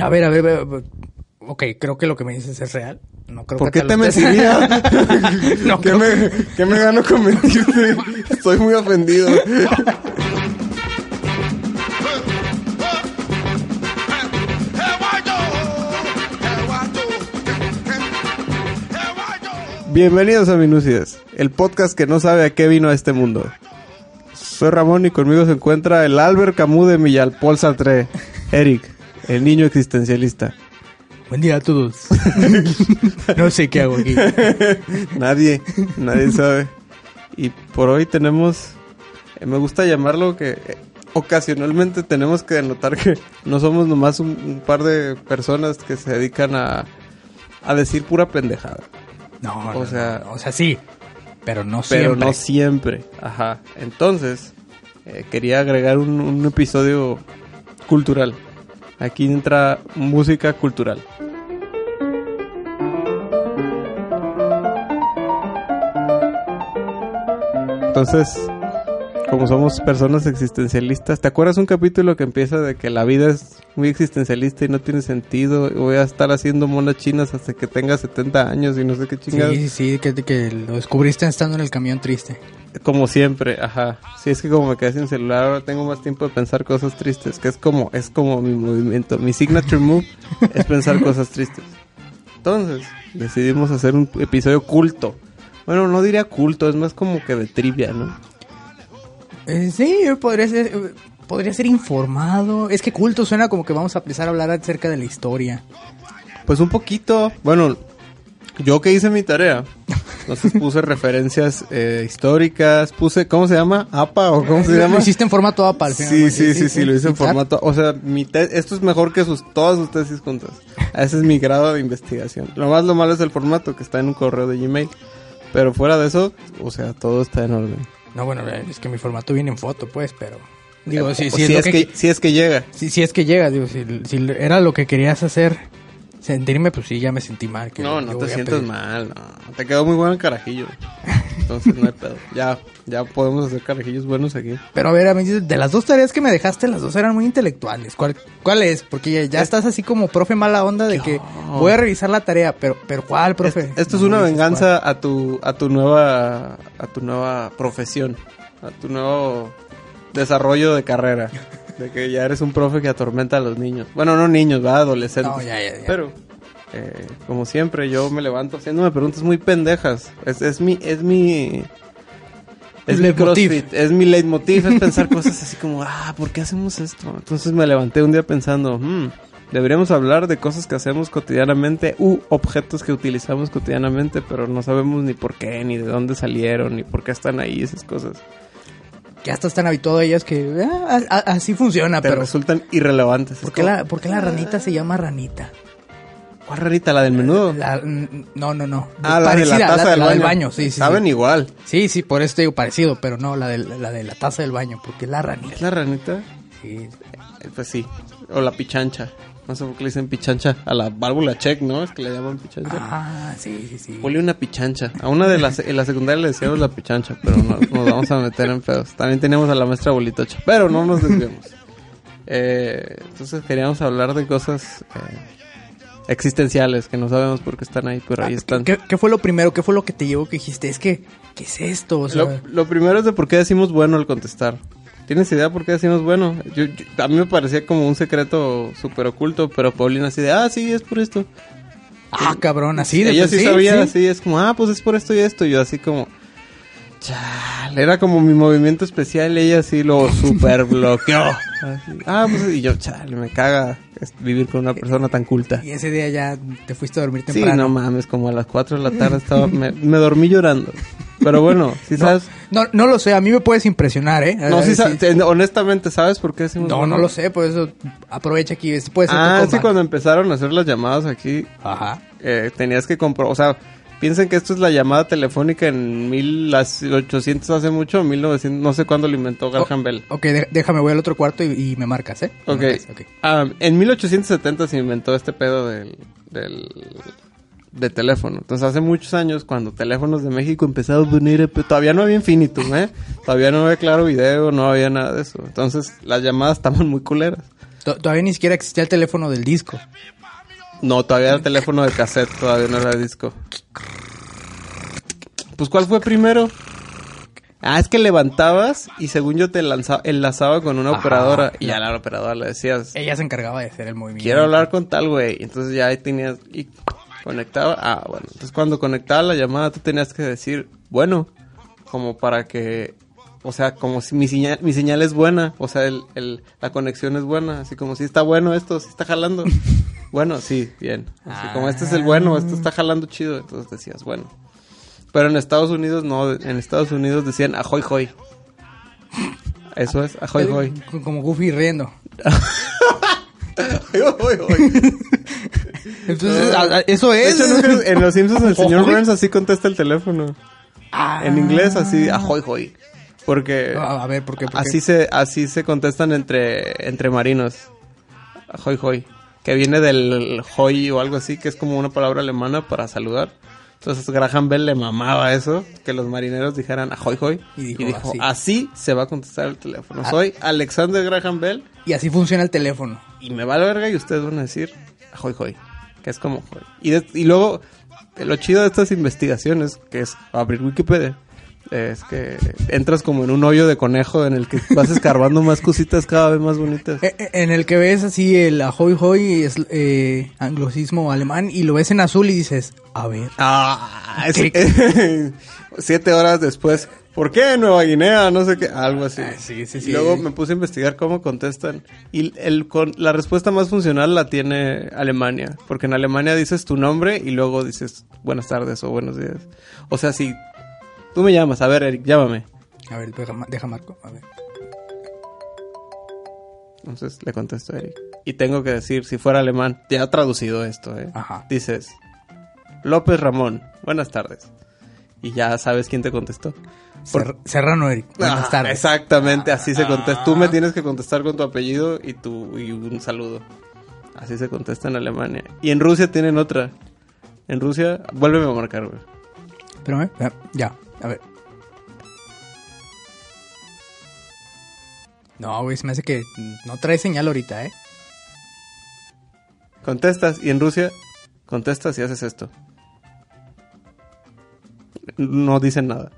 A ver, a ver, a ver. Ok, creo que lo que me dices es real. No creo ¿Por que qué te mentiría? No, ¿Qué, creo me, ¿Qué me gano con mentirte? Estoy muy ofendido. Bienvenidos a Minucias, el podcast que no sabe a qué vino a este mundo. Soy Ramón y conmigo se encuentra el Albert Camus de Millalpol Sartre, Eric, el niño existencialista. Buen día a todos. no sé qué hago aquí. Nadie, nadie sabe. Y por hoy tenemos, eh, me gusta llamarlo que eh, ocasionalmente tenemos que denotar que no somos nomás un, un par de personas que se dedican a, a decir pura pendejada. No, O no, sea- no, o sea, sí. Pero no Pero siempre. no siempre. Ajá. Entonces, eh, quería agregar un, un episodio cultural. Aquí entra música cultural. Entonces, como somos personas existencialistas, ¿te acuerdas un capítulo que empieza de que la vida es muy existencialista y no tiene sentido? y Voy a estar haciendo monas chinas hasta que tenga 70 años y no sé qué chingados. Sí, sí, sí, que, que lo descubriste estando en el camión triste. Como siempre, ajá. Sí, es que como me quedé sin celular, ahora tengo más tiempo de pensar cosas tristes, que es como, es como mi movimiento. Mi signature move es pensar cosas tristes. Entonces, decidimos hacer un episodio culto. Bueno, no diría culto, es más como que de trivia, ¿no? Eh, sí, podría ser, podría ser informado. Es que culto suena como que vamos a empezar a hablar acerca de la historia. Pues un poquito, bueno, yo que hice mi tarea, entonces puse referencias eh, históricas, puse, ¿cómo se llama? ¿APA o cómo se Lo llama? hiciste en formato APA al final. Sí, sí, sí, sí, lo hice en formato. O sea, mi te- esto es mejor que sus todas sus tesis juntas. Ese es mi grado de investigación. Lo más lo malo es el formato que está en un correo de Gmail. Pero fuera de eso, o sea, todo está en orden. No, bueno, eh, es que mi formato viene en foto, pues, pero... Digo, sí, si, es, es lo que, que, si es que llega. si, si es que llega, digo, si, si era lo que querías hacer, sentirme, pues sí, ya me sentí mal. que No, no te pedir. mal, no. Te quedó muy bueno el carajillo. Entonces no hay pedo. Ya, ya podemos hacer carajillos buenos aquí. Pero a ver, a mí, de las dos tareas que me dejaste, las dos eran muy intelectuales. ¿Cuál, cuál es? Porque ya, ya estás así como profe mala onda de que voy a revisar la tarea, pero, pero ¿cuál, profe? Esto, es una venganza a tu a tu nueva a tu nueva profesión, a tu nuevo desarrollo de carrera, de que ya eres un profe que atormenta a los niños. Bueno, no niños, va, adolescentes. No, ya, ya, ya. Pero eh, como siempre yo me levanto haciéndome preguntas muy pendejas. Es, es mi es mi es mi Leitmotiv. crossfit, es mi leitmotiv, es pensar cosas así como, ah, ¿por qué hacemos esto? Entonces me levanté un día pensando, hmm, deberíamos hablar de cosas que hacemos cotidianamente u objetos que utilizamos cotidianamente, pero no sabemos ni por qué, ni de dónde salieron, ni por qué están ahí esas cosas. Ya estás tan habituado a ellas que ah, a- a- así funciona, Te pero... resultan irrelevantes. ¿por Es qué, como, la, por qué la ranita se llama ranita? ¿Cuál rarita? ¿La del menudo? La- mm, no, no, no. ah, la de la taza del, la baño. baño. Sí, sí, Saben sí. igual. Sí, sí, por eso te digo parecido, pero no, la de la, de la taza del baño, porque la ranita. ¿Es la ranita? Sí. Eh, Pues sí. O la pichancha. No sé por qué le dicen pichancha. A la válvula check, ¿no? Es que le llaman pichancha. Ah, sí, sí, sí. Ponle una pichancha. A una de las, en la secundaria le decíamos la pichancha, pero no nos vamos a meter en pedos. También teníamos a la maestra bolitocha, pero no nos desviamos. Eh, entonces queríamos hablar de cosas eh, existenciales que no sabemos por qué están ahí, pero ahí están. Ah, ¿Qué, qué fue lo primero? ¿Qué fue lo que te llevó que dijiste? Es que, ¿qué es esto? O sea, Lo, lo primero es de por qué decimos bueno al contestar. ¿Tienes idea por qué decimos bueno? Yo, yo- a mí me parecía como un secreto súper oculto, pero Paulina así de, ah, sí, es por esto. ah, cabrón, así de Ella sí, sí, sabía, sí. así es como, ah, pues es por esto y esto. Y yo así como, chale, era como mi movimiento especial. Ella sí lo super bloqueó. Así, ah, pues y yo, chale, me caga vivir con una persona tan culta. Y ese día ya te fuiste a dormir Sí, temprano. no mames, como a las 4 de la tarde estaba, me, me dormí llorando. Pero bueno, si sabes. No, no lo sé, a mí me puedes impresionar, ¿eh? No, Eh, sí, sí. te- honestamente, ¿sabes por qué decimos No, no lo sé, por eso aprovecha aquí. Este puede ser Ah, tu sí, cuando empezaron a hacer las llamadas aquí, Ajá. eh, tenías que comprobar, o sea, piensen que esto es la llamada telefónica en 1800 hace mucho, 1900, no sé cuándo lo inventó Graham Bell. Ok, déjame, voy al otro cuarto y, y me marcas, ¿eh? Me Ok. marcas, ok. Ah, en 1870 se inventó este pedo del, del de teléfono. Entonces hace muchos años cuando teléfonos de México empezaron a venir, todavía no había infinitum, ¿eh? Todavía no había claro video, no había nada de eso. Entonces las llamadas estaban muy culeras. To- Todavía ni siquiera existía el teléfono del disco. No, todavía era teléfono de cassette, todavía no era disco. Pues, ¿cuál fue primero? Ah, es que levantabas y según yo te lanza- enlazaba con una Ajá, operadora y ya claro. la operadora le decías, Ella se encargaba de hacer el movimiento. quiero hablar con tal güey. Entonces ya ahí tenías y conectaba. Ah, bueno. Entonces cuando conectaba la llamada tú tenías que decir, bueno, como para que, o sea, como si mi señal, mi señal es buena, o sea, el, el- la conexión es buena, así como si está bueno esto, si está jalando. bueno, sí, bien. Así como este es el bueno, esto está jalando chido, entonces decías, bueno. Pero en Estados Unidos no, en Estados Unidos decían ahoy hoy. Eso es, ahoy hoy. Como Goofy riendo. Entonces, eso De es. hecho, nunca- en Los Simpsons el señor. Burns así contesta el teléfono. Ah. En inglés así, ahoy hoy. Porque A a ver, ¿por qué? ¿Por qué? así se así se contestan entre entre marinos. Ahoy hoy, que viene del hoy o algo así, que es como una palabra alemana para saludar. Entonces Graham Bell le mamaba eso, que los marineros dijeran ahoy hoy Y y dijo, dijo, así. así. se va a contestar el teléfono. Ah. Soy Alexander Graham Bell Y así funciona el teléfono. y me va la verga y ustedes van a decir ahoy hoy, que es como hoy. Y, de- y luego, lo chido de estas investigaciones, que es abrir Wikipedia, es que entras como en un hoyo de conejo en el que vas escarbando más cositas cada vez más bonitas. Eh, eh, En el que ves así el ahoy hoy es eh, anglosismo alemán y lo ves en azul y dices, a ver. Ah, es- Clic. siete horas después. ¿Por qué Nueva Guinea? No sé qué, algo así. Ah, sí, sí, Y luego me puse a investigar cómo contestan. Y el, con, la respuesta más funcional la tiene Alemania. Porque en Alemania dices tu nombre y luego dices buenas tardes o buenos días. O sea, si tú me llamas, a ver, Eric, llámame. A ver, deja, deja Marco. A ver. Entonces le contesto a Eric. Y tengo que decir, si fuera alemán, ya traducido esto, ¿eh? Ajá. Dices, López Ramón, buenas tardes. Y ya sabes quién te contestó. Por- Ser- Serrano Eric. Buenas Ah, tardes. Exactamente, así se contesta. Tú me tienes que contestar con tu apellido y, tu, y un saludo. Así se contesta en Alemania. Y en Rusia tienen otra. En Rusia, vuélveme a marcar, güey. Espérame. Ya, a ver. No, güey, se me hace que no trae señal ahorita, ¿eh? Contestas y en Rusia contestas y haces esto. No dicen nada.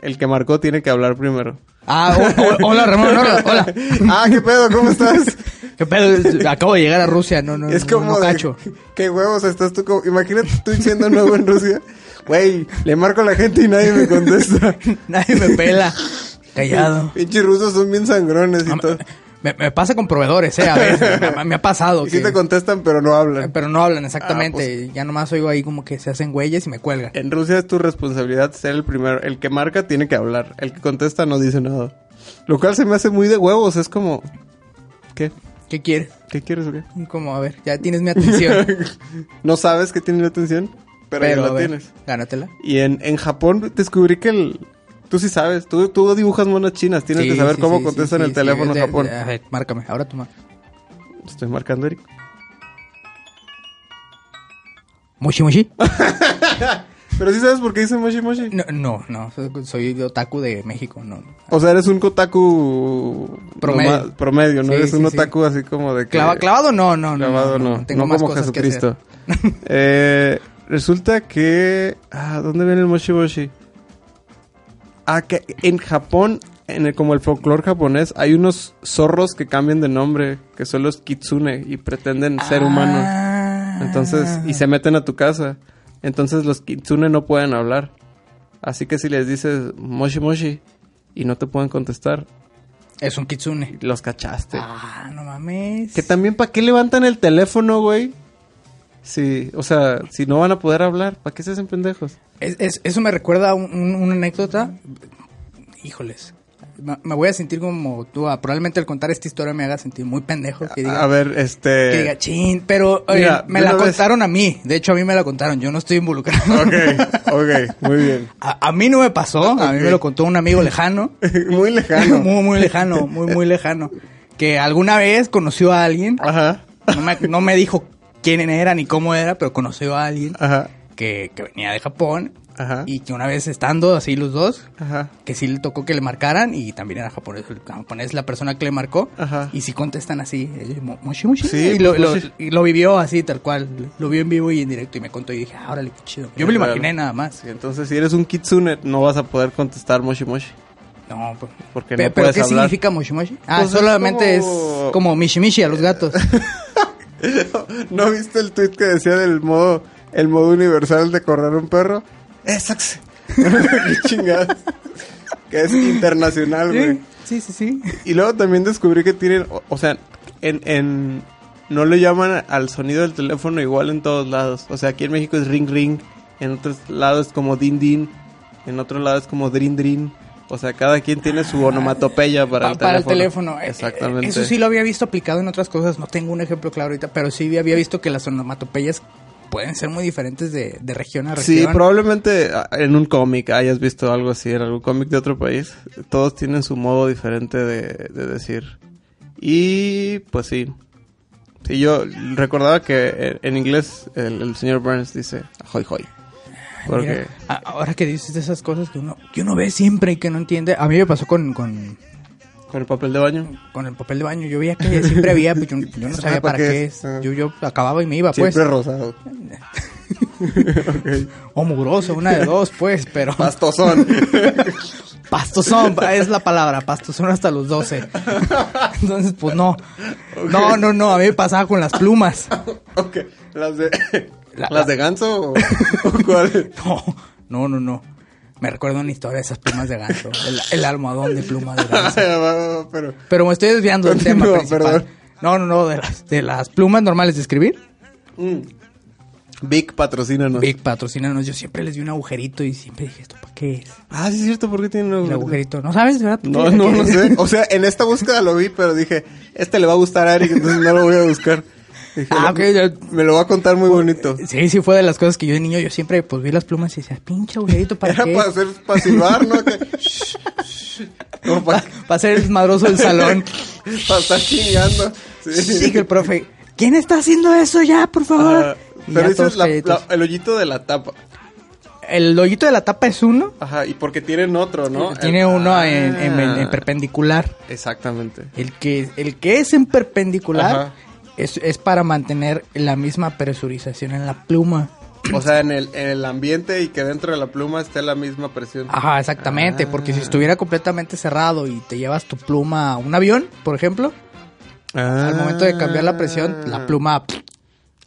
El que marcó tiene que hablar primero. Ah, hola, Ramón, hola, hola. ah, ¿qué pedo? ¿Cómo estás? ¿Qué pedo? Acabo de llegar a Rusia, no, no, es no, como no de- cacho. ¿Qué huevos estás tú? Como, imagínate tú siendo nuevo en Rusia. Güey, le marco a la gente y nadie me contesta. Nadie me pela. Callado. Pinches rusos son bien sangrones y todo. Me, me pasa con proveedores, ¿eh? A veces. Me, me ha pasado. Y sí que- te contestan, pero no hablan. pero no hablan exactamente. Ah, Ya nomás oigo ahí como que se hacen güeyes y me cuelgan. En Rusia es tu responsabilidad ser el primero. El que marca tiene que hablar. El que contesta no dice nada. Lo cual se me hace muy de huevos. Es como... ¿Qué? ¿Qué quieres? ¿Qué quieres o qué? Como, a ver, ya tienes mi atención. no sabes que tiene la atención, pero, a la ver, tienes. Gánatela. Y en, en Japón descubrí que el... Tú sí sabes. Tú, tú dibujas monas chinas. Tienes Sí, que saber sí, cómo sí, contestan el teléfono en Japón. a ver, márcame, ahora tú marca. Estoy marcando, Eric. Moshi Moshi. Pero sí sabes por qué dice Moshi Moshi. No, no, no, soy- otaku de México, no. O sea, eres un otaku Promedio. ¿no? Eres un otaku así como de que... Clava- clavado no, no, no. Clavado no, Tengo no más como cosas que hacer. Jesucristo. eh, resulta que... Ah, ¿dónde viene el Moshi? Ah, que en Japón, en el, como el folclore japonés, hay unos zorros que cambian de nombre, que son los kitsune y pretenden ser humanos. Ah. Entonces, y se meten a tu casa. Entonces los kitsune no pueden hablar. Así que si les dices Moshi Moshi y no te pueden contestar, Es un kitsune. los cachaste. Ah, no mames. Que también, ¿para qué levantan el teléfono, güey? Sí, o sea, si no van a poder hablar, ¿para qué se hacen pendejos? Es- es- eso me recuerda a un- un- una anécdota. Híjoles. Me, voy a sentir como tú. ah, probablemente al contar esta historia me haga sentir muy pendejo. Que diga, a ver, que este... diga chin. Pero Mira, me la vez- contaron a mí. De hecho, a mí me la contaron. Yo no estoy involucrado. Ok, ok, muy bien. A, a mí no me pasó. A mí me lo contó un amigo lejano. muy lejano. muy, muy lejano. Muy, muy lejano. Que alguna vez conoció a alguien. Ajá, No me, no me dijo quién era ni cómo era, pero conoció a alguien ajá, que, que venía de Japón Ajá. Y que una vez estando así los dos, Ajá. que sí le tocó que le marcaran y también era japonés, el japonés la persona que le marcó. Ajá. Y sí contestan así, eh, mo- moshi moshi. Sí, y, lo, pues, lo- y lo vivió así, tal cual. Lo vio en vivo y en directo y me contó y dije, ah, órale, qué chido. Yo me lo imaginé nada más. Entonces, si eres un kitsune, no vas a poder contestar moshi moshi. No, pues, Porque no ¿Pero puedes qué hablar. significa moshi moshi? Ah, Pues es solamente como- es como mishi mishi a los gatos. ¿No viste el tweet que decía del modo, el modo universal de correr un perro? ¡Exacto! ¡Qué chingadas! Que es internacional, güey. sí, sí, sí, sí. Y luego también descubrí que tienen, o, o sea, en, en, no le llaman al sonido del teléfono igual en todos lados. O sea, aquí en México es ring ring, en otros lados es como din din, en otro lado es como drin drin. O sea, cada quien tiene su onomatopeya para, Pa- el, para teléfono. el teléfono. Eh, Exactamente. eh, Eso sí lo había visto aplicado en otras cosas. No tengo un ejemplo claro ahorita, pero sí había visto que las onomatopeyas pueden ser muy diferentes de, de región a región. Sí, probablemente ah, en un cómic hayas visto algo así, en algún cómic de otro país. Todos tienen su modo diferente de, de decir. Y pues sí. Sí, yo recordaba que en, en inglés el, el señor Burns dice hoy hoy. Porque Mira, ahora que dices de esas cosas que uno, que uno ve siempre y que no entiende. A mí me pasó con, con, con el papel de baño con el papel de baño. Yo veía que siempre había, pero yo, yo no sabía ¿Para qué es? Ah. Yo, yo acababa y me iba, pues. siempre rosado. O mugroso, una de dos, pues, pero... Pastosón. Pastosón, es la palabra, pastosón hasta los 12. Entonces, pues no. No, no, no, a mí me pasaba con las plumas. ok. Las de La- las de ganso o, o cuál? No, no, no, no. Me recuerdo una historia de esas plumas de ganso. El, el almohadón de pluma de ganso. Va, Pero Pero me estoy desviando del tema principal. perdón. No, no, no, de las, de las plumas normales de escribir. mm. Vic patrocínanos. Big patrocínanos. Yo siempre les di un agujerito y siempre dije, ¿esto para qué es? Ah, sí es cierto, ¿por qué tiene un El agujerito? agujerito. ¿No sabes, verdad? No, ¿Qué- no, no sé. O sea, en esta búsqueda lo vi, pero dije, este le va a gustar a Eric, entonces no lo voy a buscar. Dije, Ah, "No, ok, ya- Me lo va a contar muy bonito. Sí, sí, fue de las cosas que yo de niño, yo siempre pues vi las plumas y decía, pinche agujerito, ¿para Era qué? para hacer, para silbar, ¿no? Que- para, ser el madroso del salón. para estar chingando. Sí. Dije el profe, ¿quién está haciendo eso ya, por favor? Ah, pero ya dices todos la- el hoyito de la tapa. El hoyito de la tapa es uno. Ajá, y porque tienen otro, ¿no? Tiene El- uno en, en- en- en Ah, perpendicular. Exactamente. El que, el que es en perpendicular Ajá. Es, es para mantener la misma presurización en la pluma. O sea, en el, en el ambiente y que dentro de la pluma esté la misma presión. Ajá, exactamente, Ah. porque si estuviera completamente cerrado y te llevas tu pluma a un avión, por ejemplo, al momento de cambiar la presión, la pluma,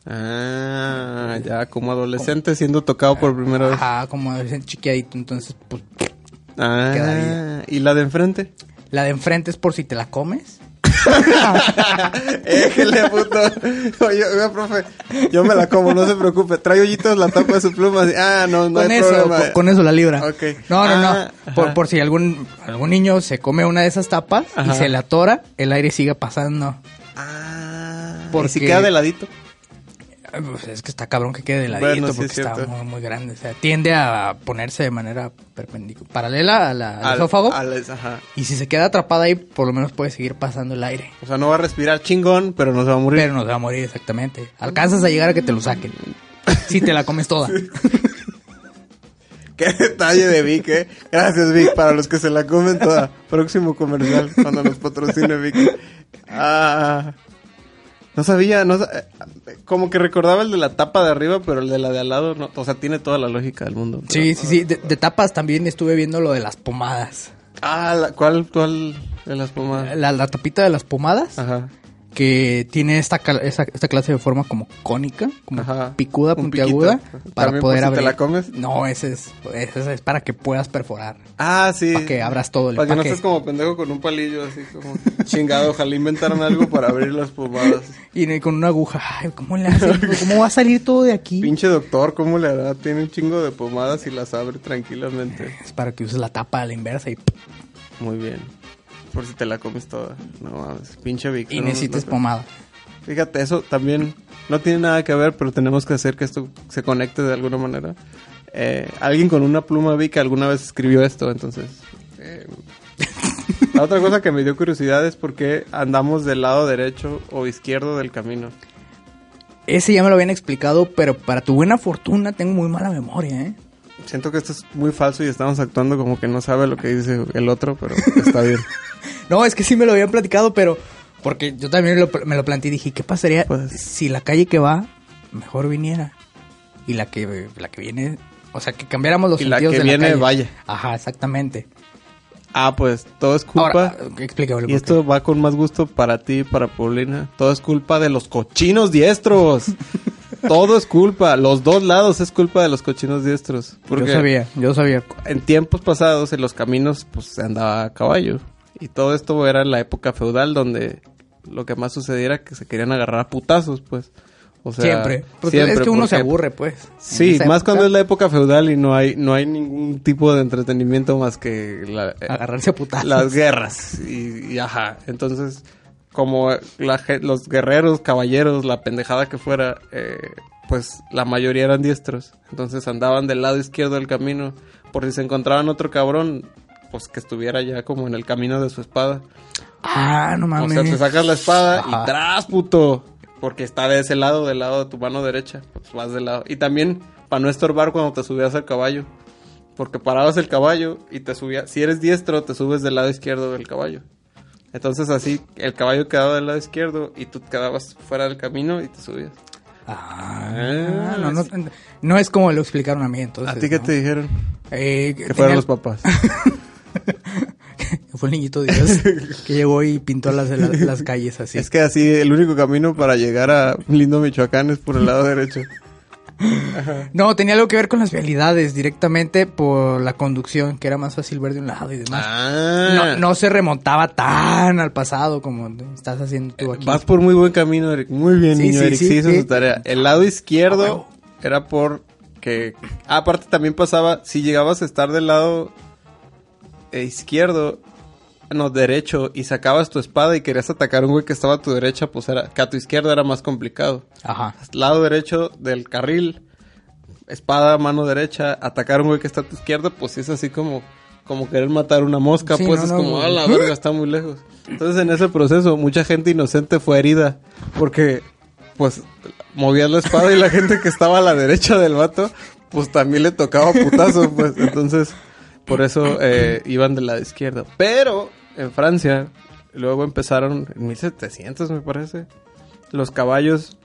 Ah, ya como adolescente siendo tocado por primera vez. ajá, como es chiquiadito, entonces, pues, Ah, Quedaría. ¿y la de enfrente? la de enfrente es por si te la comes. Éjele, puto. Oye, oiga, profe, yo me la como, no se preocupe. Trae hoyitos la tapa de su pluma. así, Ah, no, no con hay eso, problema. con, con eso la libra. Ok. No, no, Ah, no. Por, por si algún, algún niño se come una de esas tapas Ajá. y se le atora, el aire sigue pasando. Ah, Porque- ¿y si queda de ladito? Pues es que está cabrón que quede de ladito Bueno, sí, porque es está muy, muy grande. O sea, tiende a ponerse de manera perpendicular, paralela a la- al, Al- esófago. al- ajá. Y si se queda atrapada ahí, por lo menos puede seguir pasando el aire. O sea, no va a respirar chingón, pero no se va a morir. Pero no se va a morir exactamente. Alcanzas a llegar a que te lo saquen. Si te la comes toda. Qué detalle de Vic, ¿eh? Gracias, Vic, para los que se la comen toda. Próximo comercial, cuando nos patrocine Vic. Ah, no sabía, no eh, como que recordaba el de la tapa de arriba, pero el de la de al lado, no, o sea, tiene toda la lógica del mundo. Sí, sí, sí. De, de tapas también estuve viendo lo de las pomadas. Ah, la- ¿cuál, cuál de las pomadas? La, la tapita de las pomadas, Ajá. Que tiene esta, esa- esta clase de forma como cónica, como Ajá. picuda, Un puntiaguda, para ¿También por poder si te abrir. la comes? No, ese es, ese es para que puedas perforar. Ah, sí. Para que abras todo el Para que no estés como pendejo con un palillo así como chingado. Ojalá inventaran algo para abrir las pomadas. Y con una aguja, ay, ¿cómo le hace? ¿Cómo va a salir todo de aquí? Pinche doctor, ¿cómo le hará? Tiene un chingo de pomadas y las abre tranquilamente. Es para que uses la tapa a la inversa y, Muy bien. Por si te la comes toda. No mames, pinche Vic. y necesites pomada. Fíjate, eso también no tiene nada que ver, pero tenemos que hacer que esto se conecte de alguna manera. Eh, alguien con una pluma Vic alguna vez escribió esto, entonces... eh, la otra cosa que me dio curiosidad es por qué andamos del lado derecho o izquierdo del camino. Ese ya me lo habían explicado, pero para tu buena fortuna tengo muy mala memoria, ¿eh? Siento que esto es muy falso y estamos actuando como que no sabe lo que dice el otro, pero está bien. no, es que sí me lo habían platicado, pero porque yo también lo- me lo planteé y dije, ¿qué pasaría Pues- si la calle que va mejor viniera? Y la que, la que viene, o sea, que cambiáramos los Y la sentidos que de viene, calle. vaya. Ajá, exactamente. Ah, pues todo es culpa. Ahora, explícame. y esto va con más gusto para ti para Paulina. Todo es culpa de los cochinos diestros. todo es culpa. Los dos lados es culpa de los cochinos diestros. Porque Yo sabía, yo sabía. en tiempos pasados en los caminos pues se andaba a caballo. Y todo esto era la época feudal donde lo que más sucediera era que se querían agarrar a putazos, pues. O sea, siempre. Porque siempre, es que uno se aburre, pues. Sí, más época, cuando es la época feudal y no hay no hay ningún tipo de entretenimiento más que la, Agarrarse a putazos. las guerras y, y ajá. Entonces, como la los guerreros, caballeros, la pendejada que fuera, eh, pues la mayoría eran diestros. Entonces andaban del lado izquierdo del camino por si se encontraban otro cabrón, pues que estuviera ya como en el camino de su espada. Ah, no O mames. sea, te sacas la espada Ajá. y tras, puto. Porque está de ese lado, del lado de tu mano derecha. Pues vas del lado. Y también para no estorbar cuando te subías al caballo. Porque parabas el caballo y te subías. Si eres diestro, te subes del lado izquierdo del caballo. Entonces así el caballo quedaba del lado izquierdo y tú quedabas fuera del camino y te subías. Ah, no, no, no es como lo explicaron a mí, entonces. ¿A ti qué ¿no? te dijeron? Eh, Que tenía- fueron los papás. Fue el niñito Dios que llegó y pintó las, las, las calles así. Es que así el único camino para llegar a lindo Michoacán es por el lado derecho. No, tenía algo que ver con las vialidades, directamente por la conducción, que era más fácil ver de un lado y demás. Ah. No, no se remontaba tan al pasado como estás haciendo tú aquí. Vas por muy buen camino, Eric. Muy bien, Sí, niño sí, Eric. sí, Sí, hizo su tarea. El lado izquierdo huevo. era por que... Ah, aparte también pasaba, si llegabas a estar del lado eh, izquierdo, no, derecho, y sacabas tu espada y querías atacar a un güey que estaba a tu derecha, pues era, que a tu izquierda era más complicado. Ajá. Lado derecho del carril, espada, mano derecha, atacar a un güey que está a tu izquierda, pues es así como... Como querer matar una mosca, Sí, pues no, es no, como, no. a la verga, está muy lejos. Entonces, en ese proceso, mucha gente inocente fue herida. Porque, pues, movías la espada y la gente que estaba a la derecha del vato, pues también le tocaba putazo, pues. Entonces, por eso eh, iban del lado izquierdo. Pero, en Francia, luego empezaron, en 1700 me parece, los caballos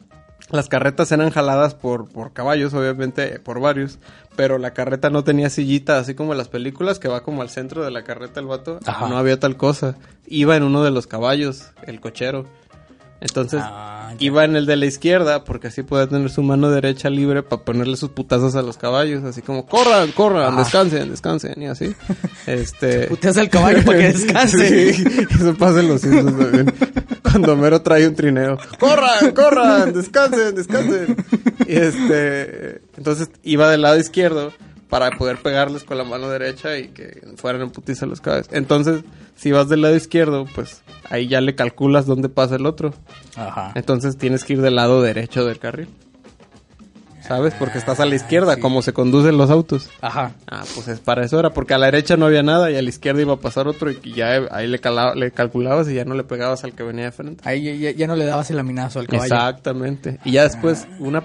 las carretas eran jaladas por, por caballos, obviamente, por varios, pero la carreta no tenía sillita, así como en las películas, que va como al centro de la carreta el vato. Ajá. No había tal cosa. Iba en uno de los caballos, el cochero. Entonces, Ah, iba en el de la izquierda, porque así podía tener su mano derecha libre para ponerle sus putazos a los caballos, así como, corran, corran, Ajá. descansen, descansen, y así. Este... Puteas al caballo para que descanse. Sí, eso pasa en los Simpsons también. Cuando Homero trae un trineo. ¡Corran, corran! ¡Descansen, descansen! Y este... Entonces iba del lado izquierdo para poder pegarles con la mano derecha y que fueran en putiza los caballos. Entonces, si vas del lado izquierdo, pues ahí ya le calculas dónde pasa el otro. Ajá. Entonces tienes que ir del lado derecho del carril. ¿Sabes? Porque estás a la izquierda, sí. como se conducen los autos. Ajá. Ah, pues es para eso era, porque a la derecha no había nada y a la izquierda iba a pasar otro y ya ahí le, cala- le calculabas y ya no le pegabas al que venía de frente. Ahí ya- ya, ya no le dabas el laminazo al caballo. Exactamente. Y ya después una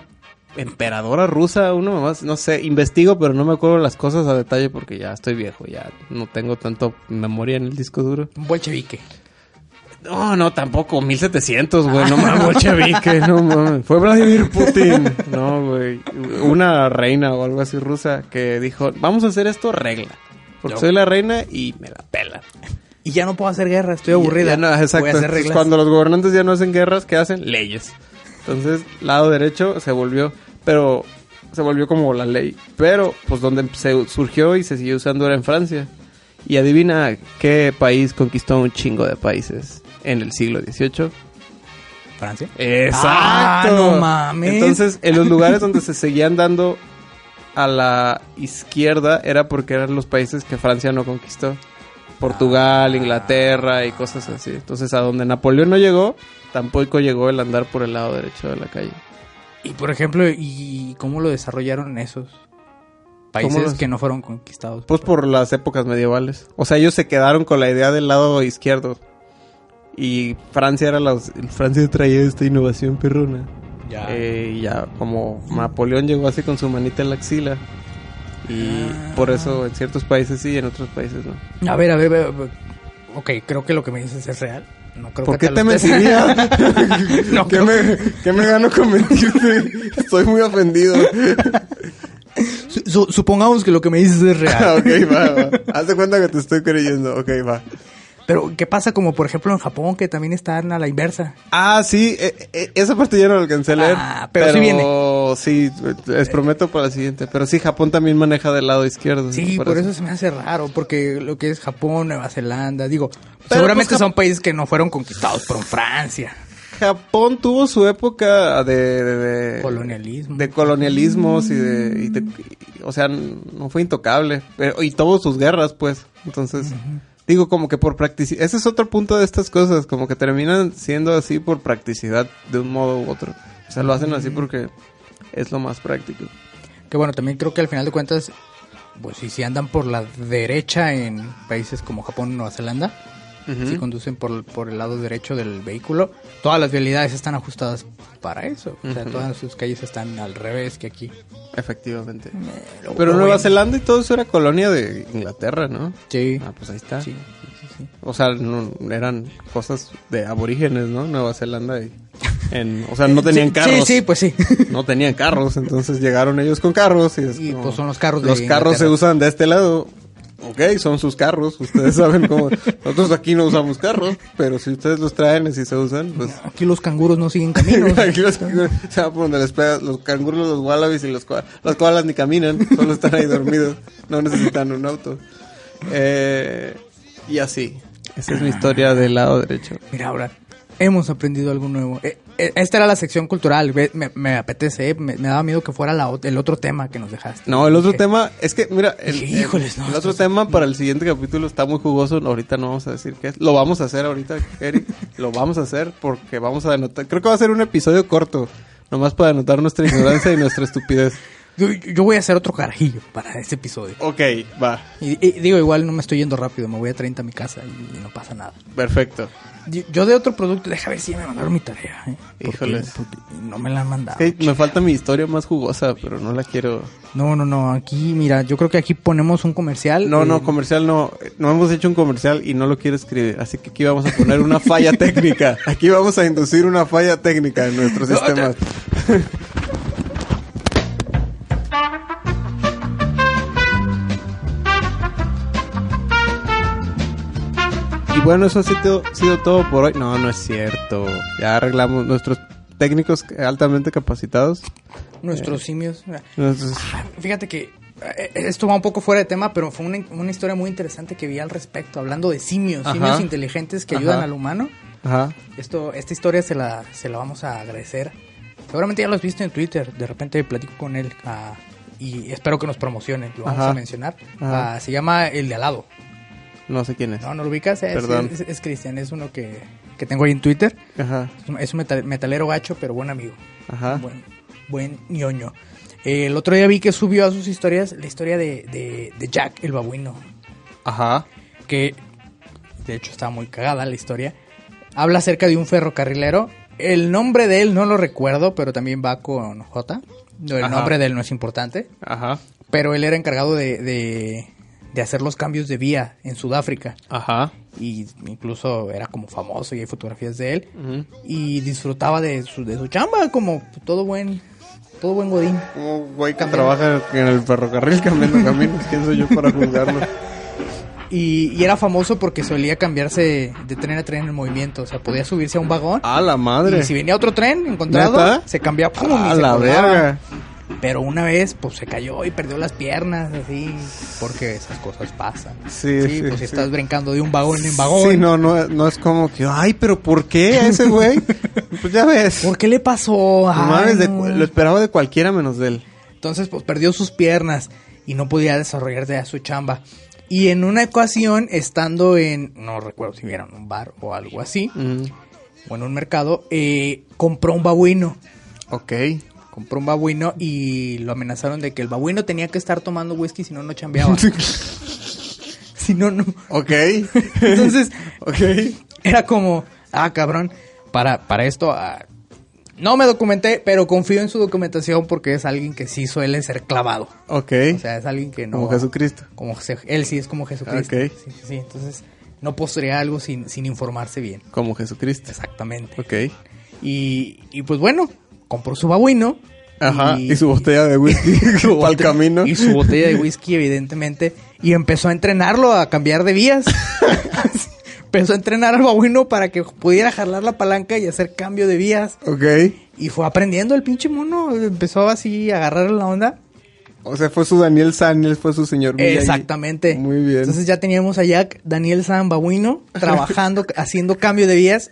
emperadora rusa, uno más, no sé, investigo, pero no me acuerdo las cosas a detalle porque ya estoy viejo, ya no tengo tanto memoria en el disco duro. Un bolchevique. No, no, tampoco, 1700, güey, no mames, bolchevique, no mames. Fue Vladimir Putin, no, güey. Una reina o algo así rusa que dijo, vamos a hacer esto regla. Porque Yo. soy la reina y me la pelan. Y ya no puedo hacer guerra, estoy aburrida. Ya no, exacto. Voy a hacer Entonces, reglas. cuando los gobernantes ya no hacen guerras, ¿qué hacen? Leyes. Entonces, lado derecho se volvió, pero se volvió como la ley. Pero, pues donde se surgió y se siguió usando era en Francia. Y adivina qué país conquistó un chingo de países en el siglo XVIII. Francia. Exacto. Ah, no mames. Entonces, en los lugares donde se seguían dando a la izquierda era porque eran los países que Francia no conquistó. Portugal. Inglaterra y cosas así. Entonces, a donde Napoleón no llegó, tampoco llegó el andar por el lado derecho de la calle. Y por ejemplo, ¿y cómo lo desarrollaron esos países los- que no fueron conquistados? Pues por las épocas medievales. O sea, ellos se quedaron con la idea del lado izquierdo. Y Francia era la... Francia traía esta innovación perrona. Ya. Eh, ya como Napoleón llegó así con su manita en la axila, Y Ah. por eso en ciertos países sí y en otros países no. A ver, a ver, a ver. Ok, creo que lo que me dices es real. No creo ¿Por que qué te mentiría? No, ¿Qué, creo- me, ¿Qué me gano con mentirte? Estoy muy ofendido. Su- supongamos que lo que me dices es real. ok, va, va. Haz de cuenta que te estoy creyendo. Ok, va. Pero, ¿qué pasa como, por ejemplo, en Japón, que también están a la inversa? Ah, sí, eh, eh, esa parte ya no la alcancé a leer. Ah, pero sí viene. Sí, les prometo para la siguiente. Pero sí, Japón también maneja del lado izquierdo. Sí, por, eso. se me hace raro, porque lo que es Japón, Nueva Zelanda, digo, Pero, seguramente pues, son países que no fueron conquistados por Francia. Japón tuvo su época de... de, de- Colonialismo. De colonialismos y de... y de- y- o sea, no fue intocable. Pero, y tuvo sus guerras, pues. Entonces... Digo, como que por practicidad. Ese es otro punto de estas cosas. Como que terminan siendo así por practicidad de un modo u otro. O sea, lo hacen así porque es lo más práctico. Que bueno, también creo que al final de cuentas, pues si, si andan por la derecha en países como Japón y Nueva Zelanda, si conducen por, por el lado derecho del vehículo, todas las vialidades están ajustadas para eso. O sea, todas sus calles están al revés que aquí. Efectivamente. Eh, Pero Nueva. Zelanda y todo eso era colonia de Inglaterra, ¿no? Sí. Ah, pues ahí está. Sí, sí, sí. O sea, no, eran cosas de aborígenes, ¿no? Nueva Zelanda y... En, o sea, no tenían Sí, carros. Sí, sí, pues sí. No tenían carros, entonces llegaron ellos con carros y, es Y, pues, son los carros de Los carros se usan de este lado. Ok, son sus carros. Ustedes saben cómo... Nosotros aquí no usamos carros, pero si ustedes los traen y si se usan, pues... Aquí los canguros no siguen caminos. Aquí los canguros, o sea, por donde les pega, los canguros, los wallabies y los koalas, los koalas ni caminan, solo están ahí dormidos, no necesitan un auto. Eh, y así, esa es mi historia del lado derecho. Mira, ahora hemos aprendido algo nuevo. Eh, eh, esta era la sección cultural. Me, me apetece, me, me daba miedo que fuera la, el otro tema que nos dejaste. No, el otro tema, es que, mira, el, híjoles, no, el otro tema para el siguiente capítulo está muy jugoso, ahorita no vamos a decir qué es, lo vamos a hacer ahorita, Eric, lo vamos a hacer porque vamos a anotar, creo que va a ser un episodio corto, nomás para anotar nuestra ignorancia y nuestra estupidez. Yo, yo voy a hacer otro carajillo para este episodio. Ok, va, Y, y digo, igual no me estoy yendo rápido, me voy a 30 a mi casa y, y no pasa nada. perfecto. Yo, de otro producto, deja ver si ya me mandaron mi tarea. ¿eh? Porque no me la han mandado. Me falta mi historia más jugosa, pero no la quiero. No, no, no, aquí, mira, yo creo que aquí ponemos un comercial. No, eh, no, comercial no. No hemos hecho un comercial y no lo quiero escribir. Así que aquí vamos a poner una falla técnica. Aquí vamos a inducir una falla técnica en nuestro No, sistema. Y bueno, eso ha sido, sido todo por hoy. No, no es cierto. Ya arreglamos nuestros técnicos altamente capacitados. Nuestros simios. Entonces, Ah, Fíjate que eh, esto va un poco fuera de tema, pero fue una, una historia muy interesante que vi al respecto, hablando de simios, Ajá. simios inteligentes que Ajá. ayudan al humano. ajá. Esto, esta historia se la, se la vamos a agradecer. Seguramente ya lo has visto en Twitter, de repente platico con él ah, y espero que nos promocione, lo vamos Ajá. a mencionar. Ah, se llama El de al lado. No sé quién es. No, no lo ubicas, es, Perdón. es, es Cristian, es uno que, que tengo ahí en Twitter. Ajá. Es un- Es un metal- metalero gacho, pero buen amigo. Ajá. Buen, buen ñoño. Eh, el otro día vi que subió a sus historias la historia de, de, de Jack el babuino. Ajá. Que de hecho está muy cagada la historia. Habla acerca de un ferrocarrilero. El nombre de él no lo recuerdo, pero también va con J. No, El Ajá. nombre de él no es importante. Ajá. Pero él era encargado de, de, de hacer los cambios de vía en Sudáfrica. Ajá. Y incluso era como famoso y hay fotografías de él. Ujú. Y disfrutaba de su, de su chamba como todo buen, todo buen godín. Como güey que trabaja en el ferrocarril cambiando caminos. ¿Quién soy yo para juzgarlo? Y, y era famoso porque solía cambiarse de tren a tren en movimiento. O sea, podía subirse a un vagón. ¡A la madre! Y si venía otro tren encontrado, ¿Neta? se cambiaba. ¡pum! y ¡A se la colgaba. verga! Pero una vez, pues se cayó y perdió las piernas, así. Porque esas cosas pasan. Sí, sí, pues si sí. estás brincando de un vagón en vagón. Sí, no, no, no es como que, ay, pero ¿por qué a ese güey? pues ya ves. ¿Por qué le pasó? Ay, mames, de lo esperaba de cualquiera menos de él. Entonces, pues perdió sus piernas y no podía desarrollar ya su chamba. Y en una ocasión, estando en, no recuerdo si en un bar o algo así, Mm, o en un mercado, eh, compró un babuino. ok. Compró un babuino y lo amenazaron de que el babuino tenía que estar tomando whisky si no, no chambeaba. si no, no. ok. Entonces, ok. era como, ah, cabrón, para, para esto, ah, No me documenté, pero confío en su documentación porque es alguien que sí suele ser clavado. Ok. O sea, es alguien que no... Como Jesucristo. Como él sí es como Jesucristo. Ok. Sí, sí, sí. Entonces, no postearía algo sin, sin informarse bien. Como Jesucristo. Exactamente. Ok. Y, y pues bueno, compró su babuino. Ajá. Y, su botella de whisky su para el bote- camino. Y su botella de whisky, evidentemente. Y empezó a entrenarlo a cambiar de vías. empezó a entrenar al babuino para que pudiera jalar la palanca y hacer cambio de vías. Ok. Y fue aprendiendo el pinche mono. Empezó así a agarrar la onda. O sea, fue su Daniel Saniel, fue su señor Miyagi. Exactamente. Muy bien. Entonces ya teníamos a Jack Daniel San Babuino trabajando, haciendo cambio de vías.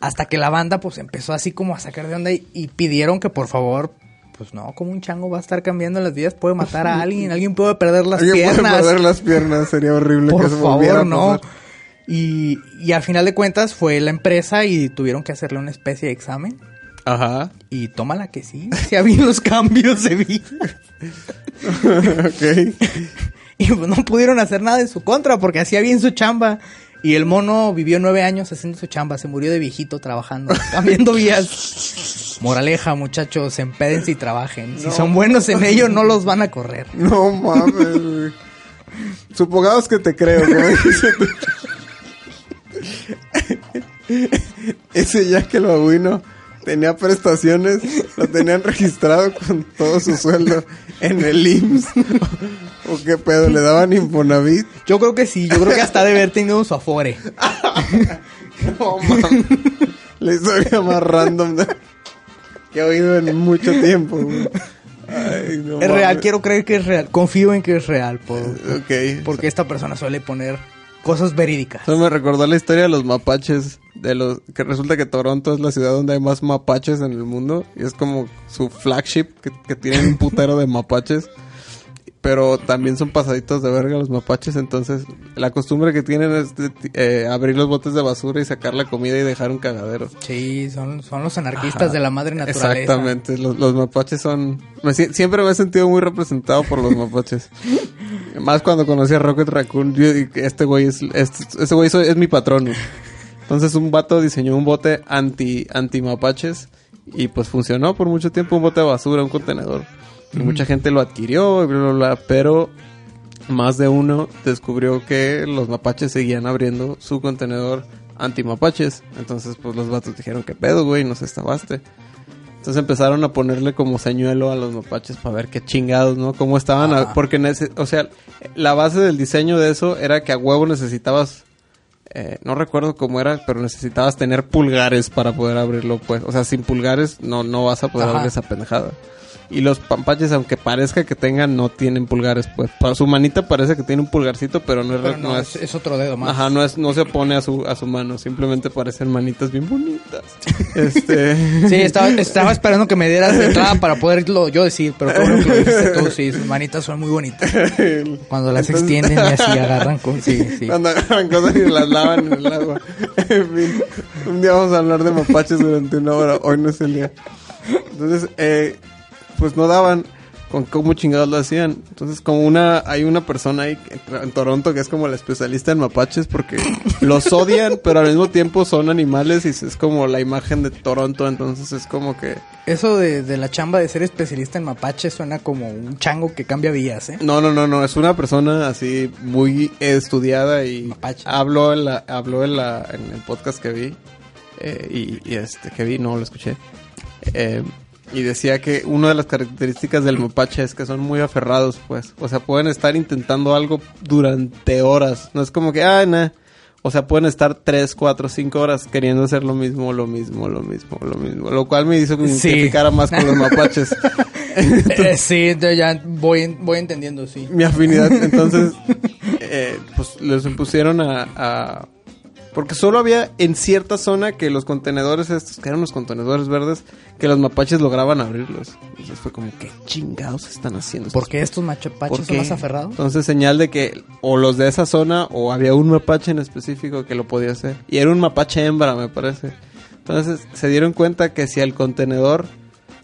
Hasta que la banda pues empezó así como a sacar de onda y, y pidieron que por favor, pues no, como un chango va a estar cambiando las vías, puede matar a alguien, alguien puede perder las Alguien puede piernas. perder las piernas, sería horrible por que se volviera favor, a no. Y, y al final de cuentas fue la empresa y tuvieron que hacerle una especie de examen. Ajá. Y tómala que sí, se habían los cambios de vida. ok. Y pues no pudieron hacer nada en su contra porque hacía bien su chamba. Y el mono vivió nueve años haciendo su chamba. Se murió de viejito trabajando, cambiando vías. Moraleja, muchachos, empédense y trabajen. Si son buenos en ello, no los van a correr. No mames, güey. Supongamos que te creo, tu- Ese Jack el babuino tenía prestaciones, lo tenían registrado con todo su sueldo en el IMSS. ¿O qué pedo? ¿Le daban Infonavit? Yo creo que sí, yo creo que hasta de haber tenido su afore. No mames. La historia más random de- que he oído en mucho tiempo, güey. Ay, no Es real, quiero creer que es real. Confío en que es real, por- porque esta persona suele poner cosas verídicas. Eso me recordó la historia de los mapaches, de los que resulta que Toronto es la ciudad donde hay más mapaches en el mundo y es como su flagship que, que tienen un putero de mapaches. Pero también son pasaditos de verga los mapaches, entonces la costumbre que tienen es de, eh, abrir los botes de basura y sacar la comida y dejar un cagadero. Sí, son, son los anarquistas Ajá. de la madre naturaleza. Exactamente, los, los mapaches son... me si- siempre me he sentido muy representado por los mapaches. Más cuando conocí a Rocket Raccoon, yo dije, este güey es, este, este güey soy- es mi patrono. Entonces un vato diseñó un bote anti, anti mapaches y pues funcionó por mucho tiempo, un bote de basura, un contenedor. Y mucha gente lo adquirió, bla, bla, bla, pero más de uno descubrió que los mapaches seguían abriendo su contenedor anti-mapaches. Entonces, pues los vatos dijeron, ¿qué pedo, güey? Nos estabaste. Entonces empezaron a ponerle como señuelo a los mapaches para ver qué chingados, ¿no? Cómo estaban. a- porque, o sea, la base del diseño de eso era que a huevo necesitabas... eh, no recuerdo cómo era, pero necesitabas tener pulgares para poder abrirlo, pues. O sea, sin pulgares no, no vas a poder Ajá. abrir esa pendejada. Y los pampaches, aunque parezca que tengan, no tienen pulgares, pues. Su manita parece que tiene un pulgarcito, pero no es... Pero no no, es- otro dedo más. Ajá, no es, no se opone a su, a su mano, simplemente parecen manitas bien bonitas. Este. Sí, estaba, estaba esperando que me dieras de entrada para poderlo yo decir, pero que lo dijiste tú, sí, sus manitas son muy bonitas. Cuando las Entonces- extienden y así agarran con... Sí, sí. Cuando agarran cosas y las lavan en el agua. En fin, un día vamos a hablar de mapaches durante una hora. Hoy no es el día. Entonces, eh, pues no daban con cómo chingados lo hacían. Entonces, como una, hay una persona ahí en Toronto que es como la especialista en mapaches porque los odian, pero al mismo tiempo son animales y es como la imagen de Toronto. Entonces, es como que Eso de, de la chamba de ser especialista en mapache suena como un chango que cambia vías, ¿eh? No, no, no, no, es una persona así muy estudiada y Mapache. habló en la, habló en la, en el podcast que vi, eh, y, y este, que vi, no lo escuché, eh, y decía que una de las características del mapache es que son muy aferrados, pues, o sea, pueden estar intentando algo durante horas, no es como que, ah, nah. O sea, pueden estar 3, 4, 5 horas queriendo hacer lo mismo, lo mismo, lo mismo, lo mismo. Lo cual me hizo que me Sí. identificara más con los mapaches. Eh, sí, de- ya voy, voy entendiendo, sí. mi afinidad. Entonces, eh, pues les impusieron a, a- Porque solo había en cierta zona que los contenedores estos, que eran los contenedores verdes, que los mapaches lograban abrirlos. Entonces fue como, ¿qué chingados están haciendo? ¿Por qué estos machapaches ¿Por son más aferrados? Entonces señal de que o los de esa zona o había un mapache en específico que lo podía hacer. Y era un mapache hembra, me parece. Entonces se dieron cuenta que si al contenedor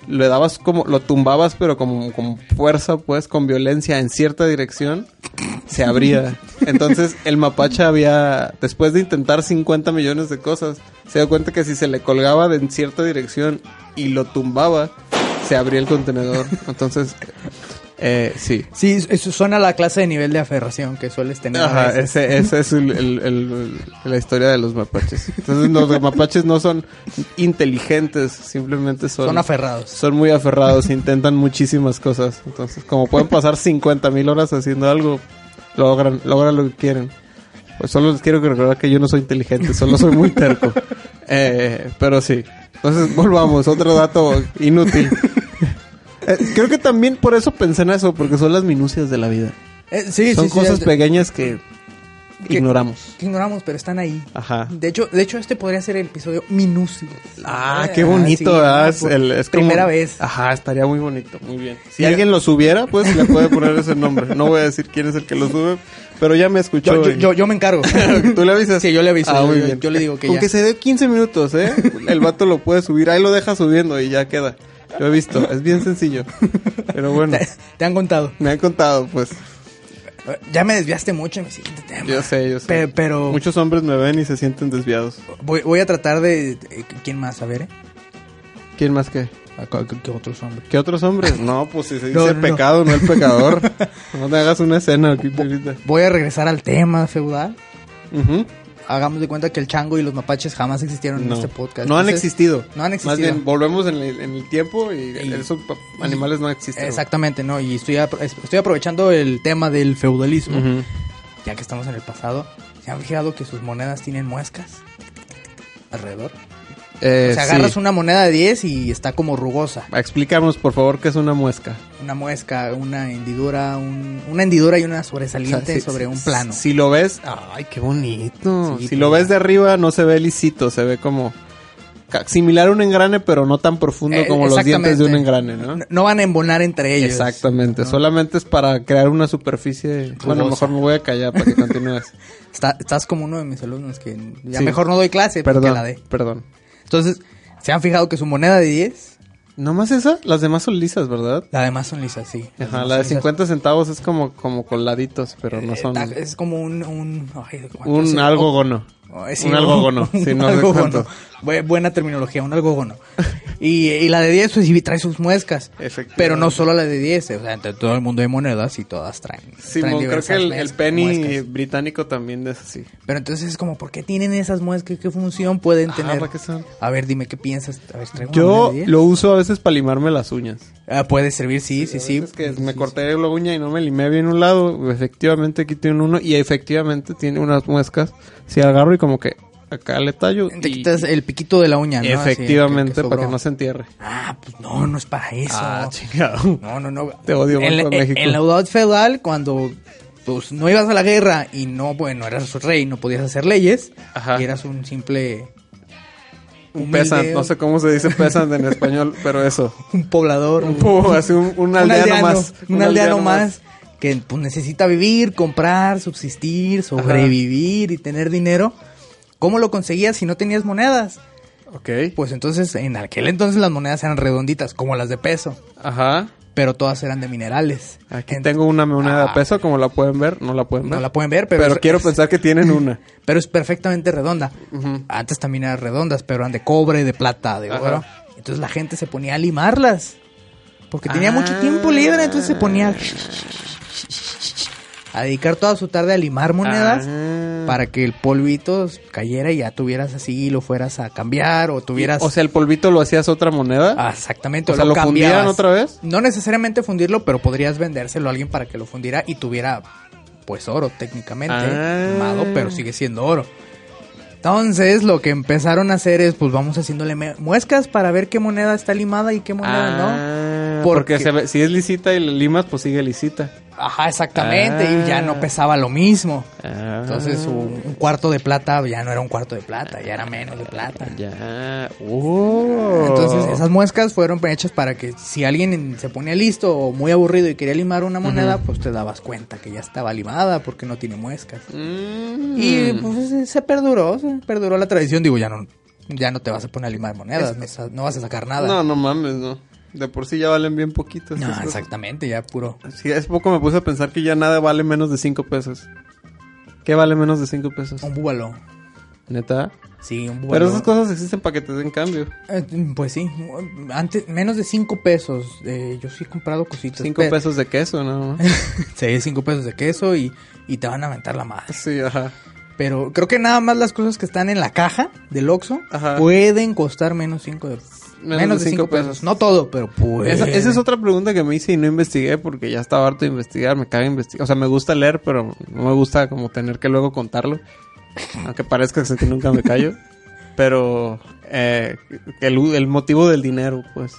le dabas como, lo tumbabas pero como con fuerza, pues, con violencia en cierta dirección, se abría. Entonces el mapache había, después de intentar 50 millones de cosas, se dio cuenta que si se le colgaba de en cierta dirección y lo tumbaba, se abría el contenedor. Entonces, eh, sí. Sí, eso suena a la clase de nivel de aferración que sueles tener. Ajá, ese, ese es el- el- el- la historia de los mapaches. Entonces, los mapaches no son inteligentes, simplemente son... Son aferrados. son muy aferrados, intentan muchísimas cosas. Entonces, como pueden pasar 50 mil horas haciendo algo, logran, logran lo que quieren. Pues solo les quiero recordar que yo no soy inteligente, solo soy muy terco. Eh, pero sí. Entonces, volvamos, otro dato inútil. Eh, creo que también por eso pensé en eso, porque son las minucias de la vida. Eh, sí, son sí, cosas pequeñas que Que- ignoramos. que ignoramos, pero están ahí. Ajá. De hecho, de hecho, este podría ser el episodio minucio. Ah, qué bonito, ¿verdad? Es, por el- es como- primera vez. Ajá, estaría muy bonito, muy bien. Si alguien lo subiera, pues le puede poner ese nombre. No voy a decir quién es el que lo sube, pero ya me escuchó. Yo, yo, y- yo, yo me encargo. ¿Tú le avisas? Sí, yo le aviso. Ah, muy bien. yo le digo que Con ya. que se dé 15 minutos, ¿eh? El vato lo puede subir. Ahí lo deja subiendo y ya queda. Lo he visto. Es bien sencillo. Pero bueno, Te, te han contado. me han contado, pues. Ya me desviaste mucho en mi siguiente tema. Yo sé, yo sé. Pe- pero Muchos hombres me ven y se sienten desviados. voy, voy a tratar de... ¿Quién más? A ver, ¿eh? ¿Quién más cu- ¿Qué, otros hombres? ¿Qué otros hombres? No, pues si se dice No, no, pecado, no el pecador. No te hagas una escena aquí. Voy a regresar al tema feudal. Ujú. Hagamos de cuenta que el chango y los mapaches jamás existieron en este podcast. No han Entonces, existido. no han Más existido. bien, volvemos en el, en el tiempo y, Y- esos animales no existen. Exactamente, ¿no? Y estoy, apro- estoy aprovechando el tema del feudalismo, ya que estamos en el pasado. ¿Se han fijado que sus monedas tienen muescas alrededor? Eh, o sea, sí. agarras una moneda de 10 y está como rugosa. Explícanos, por favor, qué es una muesca. Una muesca, una hendidura, un- una hendidura y una sobresaliente O sea, si- sobre un plano. Si lo ves, ay, qué bonito. Sí, si pues, lo ves ya. de arriba, no se ve lisito, se ve como similar a un engrane, pero no tan profundo Eh, como los dientes de un engrane, ¿no? No van a embonar entre ellos. Exactamente, ¿no? solamente es para crear una superficie. Bueno, Rugosa. mejor me voy a callar para que continúes. Está- estás como uno de mis alumnos que ya Sí. mejor no doy clase porque la de. perdón. Entonces, ¿se han fijado que su moneda de 10? ¿Nomás esa? Las demás son lisas, ¿verdad? La demás son lisas, sí. Las Ajá, la de son lisas. 50 centavos es como, como coladitos, pero no Eh, son... Es como un... Un, ay, ¿cuánto Un algo gono. sí, un algogono. Sí, no algogono. Buena terminología, un algogono. Y, y la de 10, pues sí trae sus muescas. Pero no solo la de 10, o sea, entre todo el mundo hay monedas y todas traen. Simón, traen creo que el, el penny muescas. británico también es así. Pero entonces es como, ¿por qué tienen esas muescas? ¿Qué función pueden Ah, tener? ¿para qué son? A ver, dime qué piensas. A ver, traigo Yo moneda de 10. lo uso a veces para limarme las uñas. Ah, puede servir, sí, sí, sí. Es que me corté la uña y no me limé bien un lado. Efectivamente aquí tiene uno y efectivamente tiene unas muescas. Si agarro y como que acá le tallo. Te y- quitas el piquito de la uña, ¿no? Así, Efectivamente, que- que para que no se entierre. Ah, pues no, no es para eso. Ah, chingado. no, no, no. Te odio, en, en- México. en la edad feudal, cuando pues no ibas a la guerra y no, bueno, eras rey, no podías hacer leyes, Ajá. y eras un simple... Un peasant, no sé cómo se dice peasant en español, pero eso. Un poblador, un, Uh, así un, un un aldeano, más. un aldeano más que pues, necesita vivir, comprar, subsistir, sobrevivir y tener dinero. ¿Cómo lo conseguías si no tenías monedas? Ok. Pues entonces, en aquel entonces las monedas eran redonditas, como las de peso, Ajá. pero todas eran de minerales. Aquí Ent- tengo una moneda de Ah. peso, como la pueden ver. No la pueden ver. No la pueden ver, pero, pero es- quiero es- pensar que tienen una. pero es perfectamente redonda. Antes también eran redondas, pero eran de cobre, de plata, de Ajá. oro. Entonces la gente se ponía a limarlas. Porque tenía Ah. mucho tiempo libre, entonces se ponía a dedicar toda su tarde a limar monedas Ah. para que el polvito cayera y ya tuvieras así y lo fueras a cambiar o tuvieras... O sea, el polvito lo hacías otra moneda. Ah, exactamente. o sea, ¿lo fundían cambiabas. otra vez? No necesariamente fundirlo, pero podrías vendérselo a alguien para que lo fundiera y tuviera, pues, oro técnicamente. Ah. Limado, pero sigue siendo oro. Entonces, lo que empezaron a hacer es, pues, vamos haciéndole muescas para ver qué moneda está limada y qué moneda no. Ah, Porque- Porque se ve- si es lisita y le limas, pues sigue lisita. Ajá, exactamente. Ah. Y ya no pesaba lo mismo. Ah. Entonces, un, un cuarto de plata ya no era un cuarto de plata, ya era menos de plata. Ya. Oh. Entonces, esas muescas fueron hechas para que si alguien se ponía listo o muy aburrido y quería limar una moneda, pues te dabas cuenta que ya estaba limada porque no tiene muescas. Mm. Y pues se- perduró, se perduró la tradición. Digo, ya no, ya no te vas a poner a limar monedas, no, no vas a sacar nada. No, no mames, no. De por sí ya valen bien poquitos. No, exactamente, ya puro. Sí, hace poco me puse a pensar que ya nada vale menos de 5 pesos. ¿Qué vale menos de 5 pesos? Un búbalo. Neta. Sí, un Pero vuelo. esas cosas existen para que te den cambio. Eh, pues sí, antes, menos de 5 pesos. eh, yo sí he comprado cositas. Cinco pero- pesos de queso, ¿no? Sí, 5 pesos de queso y, y te van a aventar la madre. Sí, ajá. Pero creo que nada más las cosas que están en la caja del Oxxo pueden costar menos 5 de, Menos menos de de cinco 5 pesos. pesos. No todo, pero puede. Esa, esa es otra pregunta que me hice y no investigué porque ya estaba harto de investigar. Me caga investigar. O sea, me gusta leer, pero no me gusta como tener que luego contarlo. Aunque parezca que nunca me callo. Pero eh, el, el motivo del dinero, pues.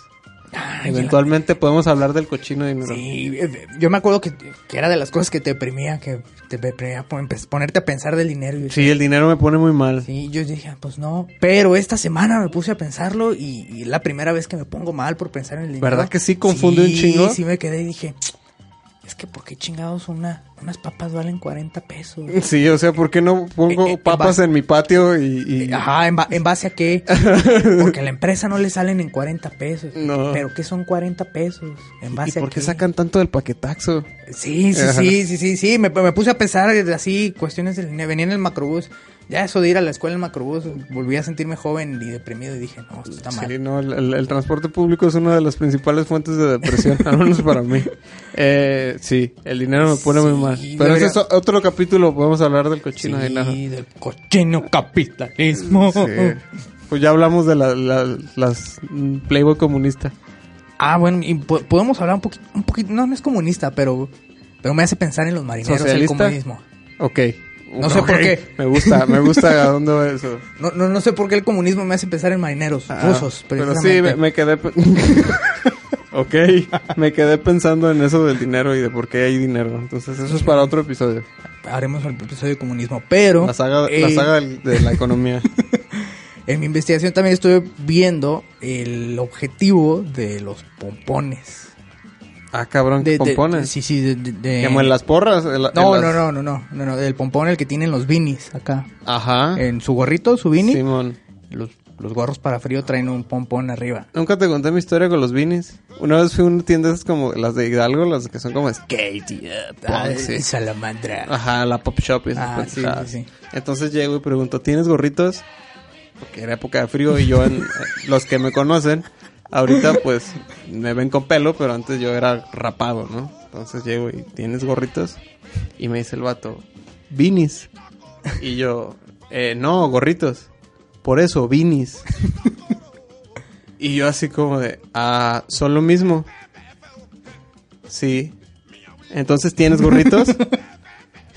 Eventualmente podemos hablar del cochino dinero. Sí, eh, yo me acuerdo que, que era de las cosas que te deprimía, que te deprimía pon- ponerte a pensar del dinero. Y Sí, el dinero me pone muy mal. Sí, yo dije, pues no. Pero esta semana me puse a pensarlo y, y la primera vez que me pongo mal por pensar en el dinero. ¿Verdad que sí confunde un chingo? Sí, me quedé y dije, es que ¿por qué chingados una, unas papas valen 40 pesos? Sí, o sea, ¿por qué no pongo Eh, eh, papas en mi patio y... y- Ajá, ¿en, ba- en base a qué? Porque a la empresa no le salen en 40 pesos. No. Pero ¿qué son 40 pesos? ¿En ¿Y base por a qué qué? sacan tanto del paquetaxo? Sí, sí, Ajá. sí, sí, sí, sí. Me, me puse a pensar así, cuestiones del. Venía en el macrobús. Ya eso de ir a la escuela en macrobús, volví a sentirme joven y deprimido y dije, no, esto está mal. Sí, no, el, el- el transporte público es una de las principales fuentes de depresión, al menos para mí. Eh, sí, el dinero me pone muy mal. Pero debería- ese es otro capítulo, podemos hablar del cochino de. Sí, del cochino capitalismo. Sí. Pues ya hablamos de la- la- las mm, Playboy comunista. Ah, bueno, y po- podemos hablar un poquito, un poquito, no, no es comunista, pero, pero me hace pensar en los marineros el ¿Socialista? comunismo. Ok. No sé por qué. Me gusta, me gusta a dónde eso. No, no, no sé por qué el comunismo me hace pensar en marineros Ah, rusos, pero sí, me, me quedé... ok, me quedé pensando en eso del dinero y de por qué hay dinero. Entonces eso es para otro episodio. Haremos el episodio de comunismo, pero La saga, la eh, saga de la economía. en mi investigación también estuve viendo el objetivo de los pompones. Ah, cabrón, De, ¿qué de- pompones? sí, sí, de, de- de- Como en las porras. en la- No, en no, las- no, no, no, no, no, el pompón el que tienen los beanies acá. Ajá. En su gorrito, su beanie, Simón. los, los gorros para frío traen un pompón arriba. Nunca te conté mi historia con los beanies. Una vez fui a una tienda esas como las de Hidalgo, las que son como skate y eh, Ah, punk, sí. salamandra. Ajá, la pop shop y esas Ah, sí, sí, sí. Entonces llego y pregunto, ¿tienes gorritos? Porque era época de frío y yo, en, los que me conocen, ahorita pues me ven con pelo, pero antes yo era rapado, ¿no? Entonces llego y, ¿tienes gorritos? Y me dice el vato, vinis. Y yo, eh, no, gorritos. Por eso, vinis. y yo así como de, ah, ¿son lo mismo? Sí. Entonces, ¿tienes gorritos?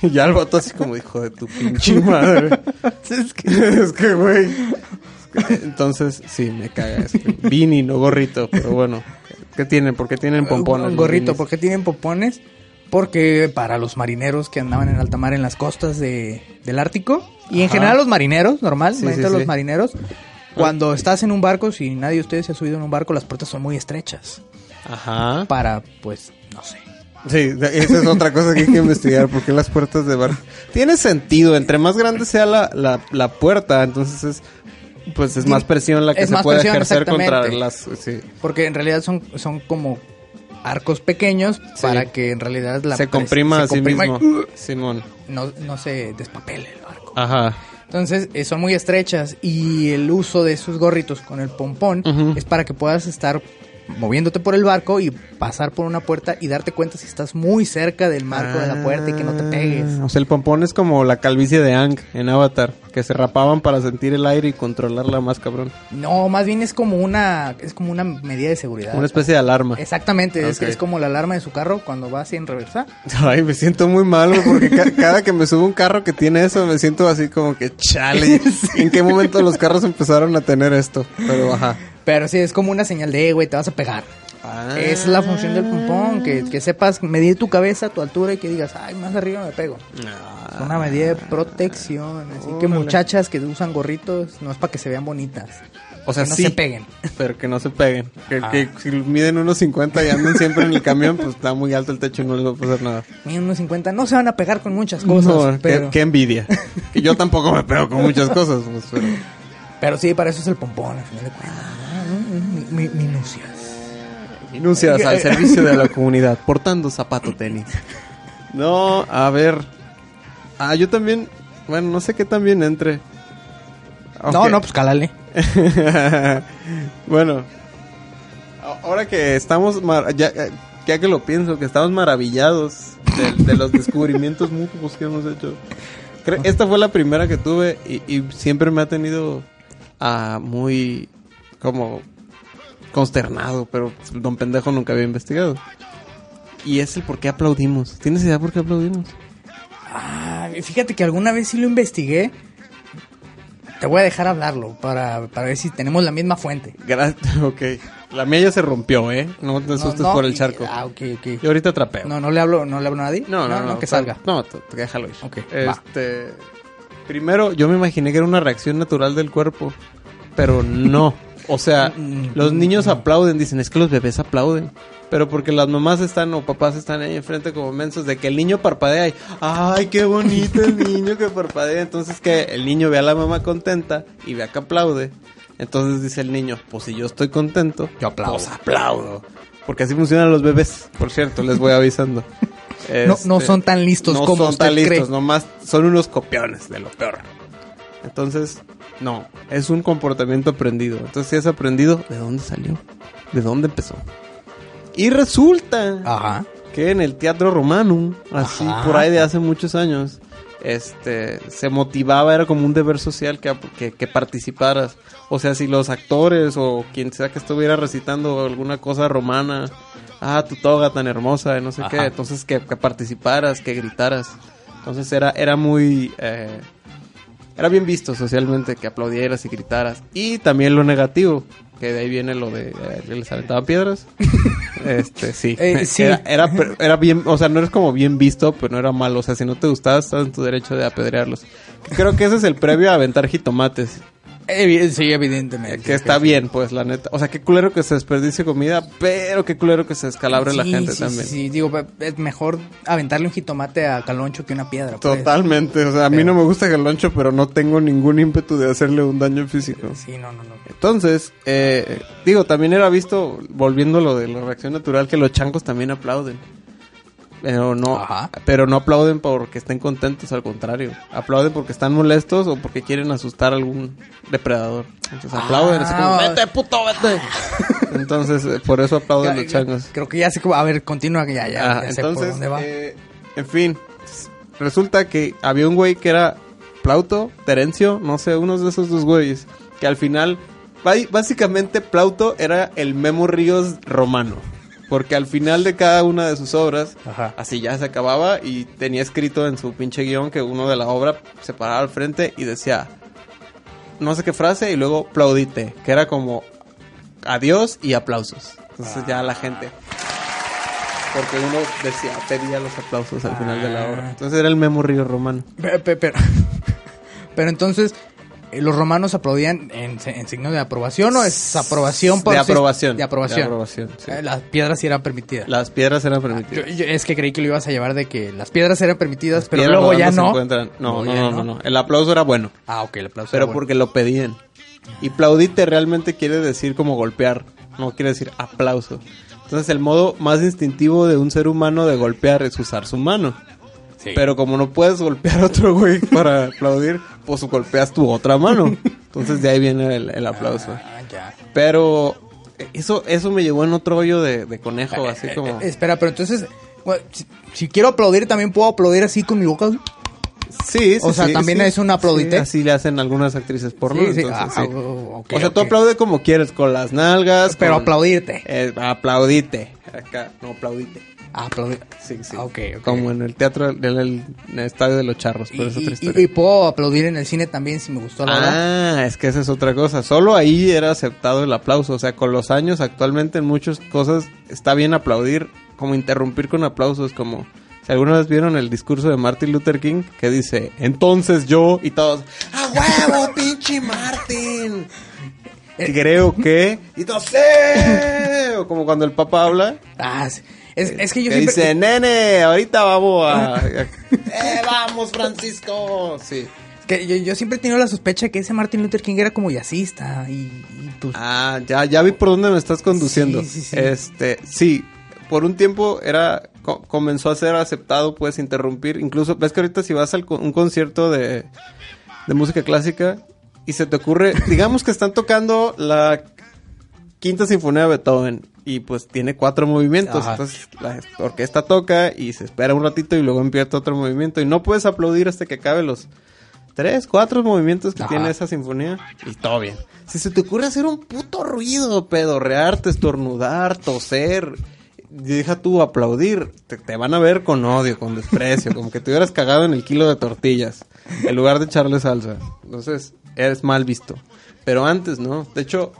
Y ya el vato así como hijo de tu pinche madre. es que, es que. Entonces, sí, me caga. Es que Vini, no gorrito, pero bueno. ¿Qué tienen? ¿Por qué tienen pompones? Un gorrito? ¿por qué tienen pompones? Porque para los marineros que andaban en alta mar en las costas de, del Ártico, y en general los marineros, normal, Sí, normalmente sí, los sí. marineros, cuando estás en un barco, si nadie de ustedes se ha subido en un barco, las puertas son muy estrechas. Ajá. Para, pues, no sé. Sí, esa es otra cosa que hay que investigar. ¿Por qué las puertas de bar? Tiene sentido. Entre más grande sea la, la, la puerta, entonces es... Pues es más presión la que se puede presión, ejercer contra las... Sí. Porque en realidad son, son como arcos pequeños para que en realidad la se comprima se a sí comprima y, mismo. Simón. no, no se despapele el barco. Ajá. Entonces, eh, son muy estrechas y el uso de esos gorritos con el pompón es para que puedas estar moviéndote por el barco y pasar por una puerta y darte cuenta si estás muy cerca del marco de la puerta y que no te pegues. Ah, O sea, el pompón es como la calvicie de Ang en Avatar, que se rapaban para sentir el aire y controlarla más cabrón. No, más bien es como una es como una medida de seguridad. Una especie de alarma. Exactamente, es, como la alarma de su carro cuando va así en reversa. Ay, me siento muy mal, porque ca- cada que me subo un carro que tiene eso, me siento así como que chale. ¿En qué momento los carros empezaron a tener esto? Pero ajá. Pero sí, es como una señal de, "Eh, güey, te vas a pegar. Ah. Esa es la función del pompón, que, que sepas medir tu cabeza, tu altura y que digas, ay, más arriba me pego. Es una medida de protección. Así que muchachas que usan gorritos, no es para que se vean bonitas. O sea, que no sí, se peguen. pero que no se peguen. Que, Ah. que si miden unos 50 y andan siempre en el camión, pues está muy alto el techo y no les va a pasar nada. Ni unos 50 no se van a pegar con muchas cosas. No, qué- pero, qué, envidia. que yo tampoco me pego con muchas cosas. pues, pero- pero sí, para eso es el pompón, al final de cuentas. ¿no? Mi- mi- minucias. Minucias al servicio de la comunidad, portando zapato tenis. No, a ver. Ah, yo también, bueno, no sé qué también entre. No, Ok. no, pues cálale. bueno, ahora que estamos, mar- ya, eh, ya que lo pienso, que estamos maravillados de, de los descubrimientos mutuos que hemos hecho. Cre- Esta fue la primera que tuve y, y siempre me ha tenido ah, muy como consternado, pero don pendejo nunca había investigado. Y es el por qué aplaudimos. ¿Tienes idea por qué aplaudimos? Ah, fíjate que alguna vez sí lo investigué. Te voy a dejar hablarlo para, para ver si tenemos la misma fuente. Gracias, ok. La mía ya se rompió, ¿eh? No te asustes No, no, por el y- charco. Ah, ok, ok. Yo ahorita trapeo. No, no le hablo, no le hablo a nadie. No, no, no, que salga. No, déjalo ir. Ok, va. Este, primero, yo me imaginé que era una reacción natural del cuerpo, pero no. O sea, Mm, los niños aplauden, dicen, es que los bebés aplauden. Pero porque las mamás están o papás están ahí enfrente como mensos de que el niño parpadea y, ay, qué bonito el niño que parpadea. Entonces que el niño ve a la mamá contenta y vea que aplaude. Entonces dice el niño, pues si yo estoy contento, Yo aplaudo. pues aplaudo. Porque así funcionan los bebés, por cierto, les voy avisando. No, no Este, son tan listos no como son usted tan listos, nomás son unos copiones de lo peor. Entonces, no, es un comportamiento aprendido. Entonces, si es aprendido, ¿de dónde salió? ¿De dónde empezó? Y resulta Ajá. que en el Teatro Romanum, así Ajá. por ahí de hace muchos años, este, se motivaba, era como un deber social que, que, que participaras. O sea, si los actores o quien sea que estuviera recitando alguna cosa romana, ah, tu toga tan hermosa, no sé Ajá. qué, entonces que, que participaras, que gritaras. Entonces era, era muy... eh, era bien visto socialmente que aplaudieras y gritaras. Y también lo negativo, que de ahí viene lo de eh, les aventaban piedras. este, sí. Eh, sí. Era, era bien, o sea, no eres como bien visto, pero no era malo. O sea, si no te gustaba, estás en tu derecho de apedrearlos. Creo que ese es el previo a aventar jitomates. Evi- sí, evidentemente. Que está bien, pues, la neta. O sea, qué culero que se desperdicie comida, pero qué culero que se descalabre la gente sí, también. Sí, digo, es mejor aventarle un jitomate a Caloncho que una piedra. pues. Totalmente, o sea, a mí Pero- no me gusta el loncho, pero no tengo ningún ímpetu de hacerle un daño físico. Sí, no, no, no. Entonces, eh, digo, también era visto, volviendo a lo de la reacción natural, que los changos también aplauden. Pero no, Ajá. pero no aplauden porque estén contentos, al contrario. Aplauden porque están molestos o porque quieren asustar a algún depredador. Entonces aplauden, así como, Ah. vete, puto, vete. Entonces, eh, por eso aplauden los changos. Creo que ya sé cómo. A ver, continúa que ya, ya, Ah, ya sé por entonces, dónde va. eh, en fin, resulta que había un güey que era Plauto, Terencio, no sé, unos de esos dos güeyes, que al final, básicamente Plauto era el Memo Ríos romano, porque al final de cada una de sus obras, Ajá. así ya se acababa y tenía escrito en su pinche guion que uno de la obra se paraba al frente y decía, no sé qué frase, y luego plaudite, que era como adiós y aplausos. Entonces ya la gente porque uno decía, pedía los aplausos al final de la Ah. obra. Entonces era el Memo Río Romano. Pe- pe- Pero, pero entonces, ¿los romanos aplaudían en, en signo de aprobación o es aprobación por De aprobación. De aprobación. De aprobación, sí. Eh, Las piedras sí eran permitidas. Las piedras eran permitidas. yo- es que creí que lo ibas a llevar de que las piedras eran permitidas, pero luego ya no. No, Luego no, ya no, no, no. El aplauso era bueno, Ah, ok, el aplauso. pero era bueno. porque lo pedían. Y plaudite realmente quiere decir como golpear, no quiere decir aplauso. Entonces el modo más instintivo de un ser humano de golpear es usar su mano. Sí. Pero como no puedes golpear a otro güey para aplaudir, pues golpeas tu otra mano. Entonces de ahí viene el, el aplauso. Ah, ya. Pero eh, eso, eso me llevó en otro hoyo de, de conejo, así Eh, como... eh, espera, pero entonces, si, si quiero aplaudir, también puedo aplaudir así con mi boca. Sí, sí, o sea, sí, ¿también sí. es un aplaudite? Sí, así le hacen algunas actrices porno. Entonces, Ah, oh, ok, o sea, tú aplaude como quieres, con las nalgas. Pero con- aplaudirte. Eh, aplaudite. Acá, no, aplaudite. Ah, aplaudir. Sí, sí. Ah, ok, ok. Como en el teatro, en el, en el estadio de los charros, Y, pero es otra y- historia. y puedo aplaudir en el cine también si me gustó la obra. Ah, es que esa es otra cosa. Solo ahí era aceptado el aplauso. O sea, con los años, actualmente en muchas cosas está bien aplaudir, como interrumpir con aplausos, como... Si alguna vez vieron el discurso de Martin Luther King, que dice, entonces yo, y todos, ¡a huevo, pinche Martin! Eh, Creo que, y todos, ¡sí! O como cuando el papá habla, Ah, sí. Es, es que yo que siempre... dice, nene, ahorita vamos a... ¡Eh, vamos, Francisco! Sí. que yo, yo siempre he tenido la sospecha que ese Martin Luther King era como jazzista y, y pues... Ah, ya, ya vi por dónde me estás conduciendo. Sí, sí, sí. Este, sí, por un tiempo era, co- comenzó a ser aceptado, puedes interrumpir. Incluso, ves que ahorita si vas a un concierto de, de música clásica y se te ocurre, digamos que están tocando la quinta sinfonía de Beethoven y pues tiene cuatro movimientos. Ajá. Entonces la orquesta toca y se espera un ratito y luego empieza otro movimiento y no puedes aplaudir hasta que acabe los tres, cuatro movimientos que Ajá. tiene esa sinfonía y todo bien. Si se te ocurre hacer un puto ruido, pedorrearte, estornudar, toser, deja tú aplaudir, te, te van a ver con odio, con desprecio, como que te hubieras cagado en el kilo de tortillas en lugar de echarle salsa. Entonces, eres mal visto. Pero antes, ¿no? De hecho,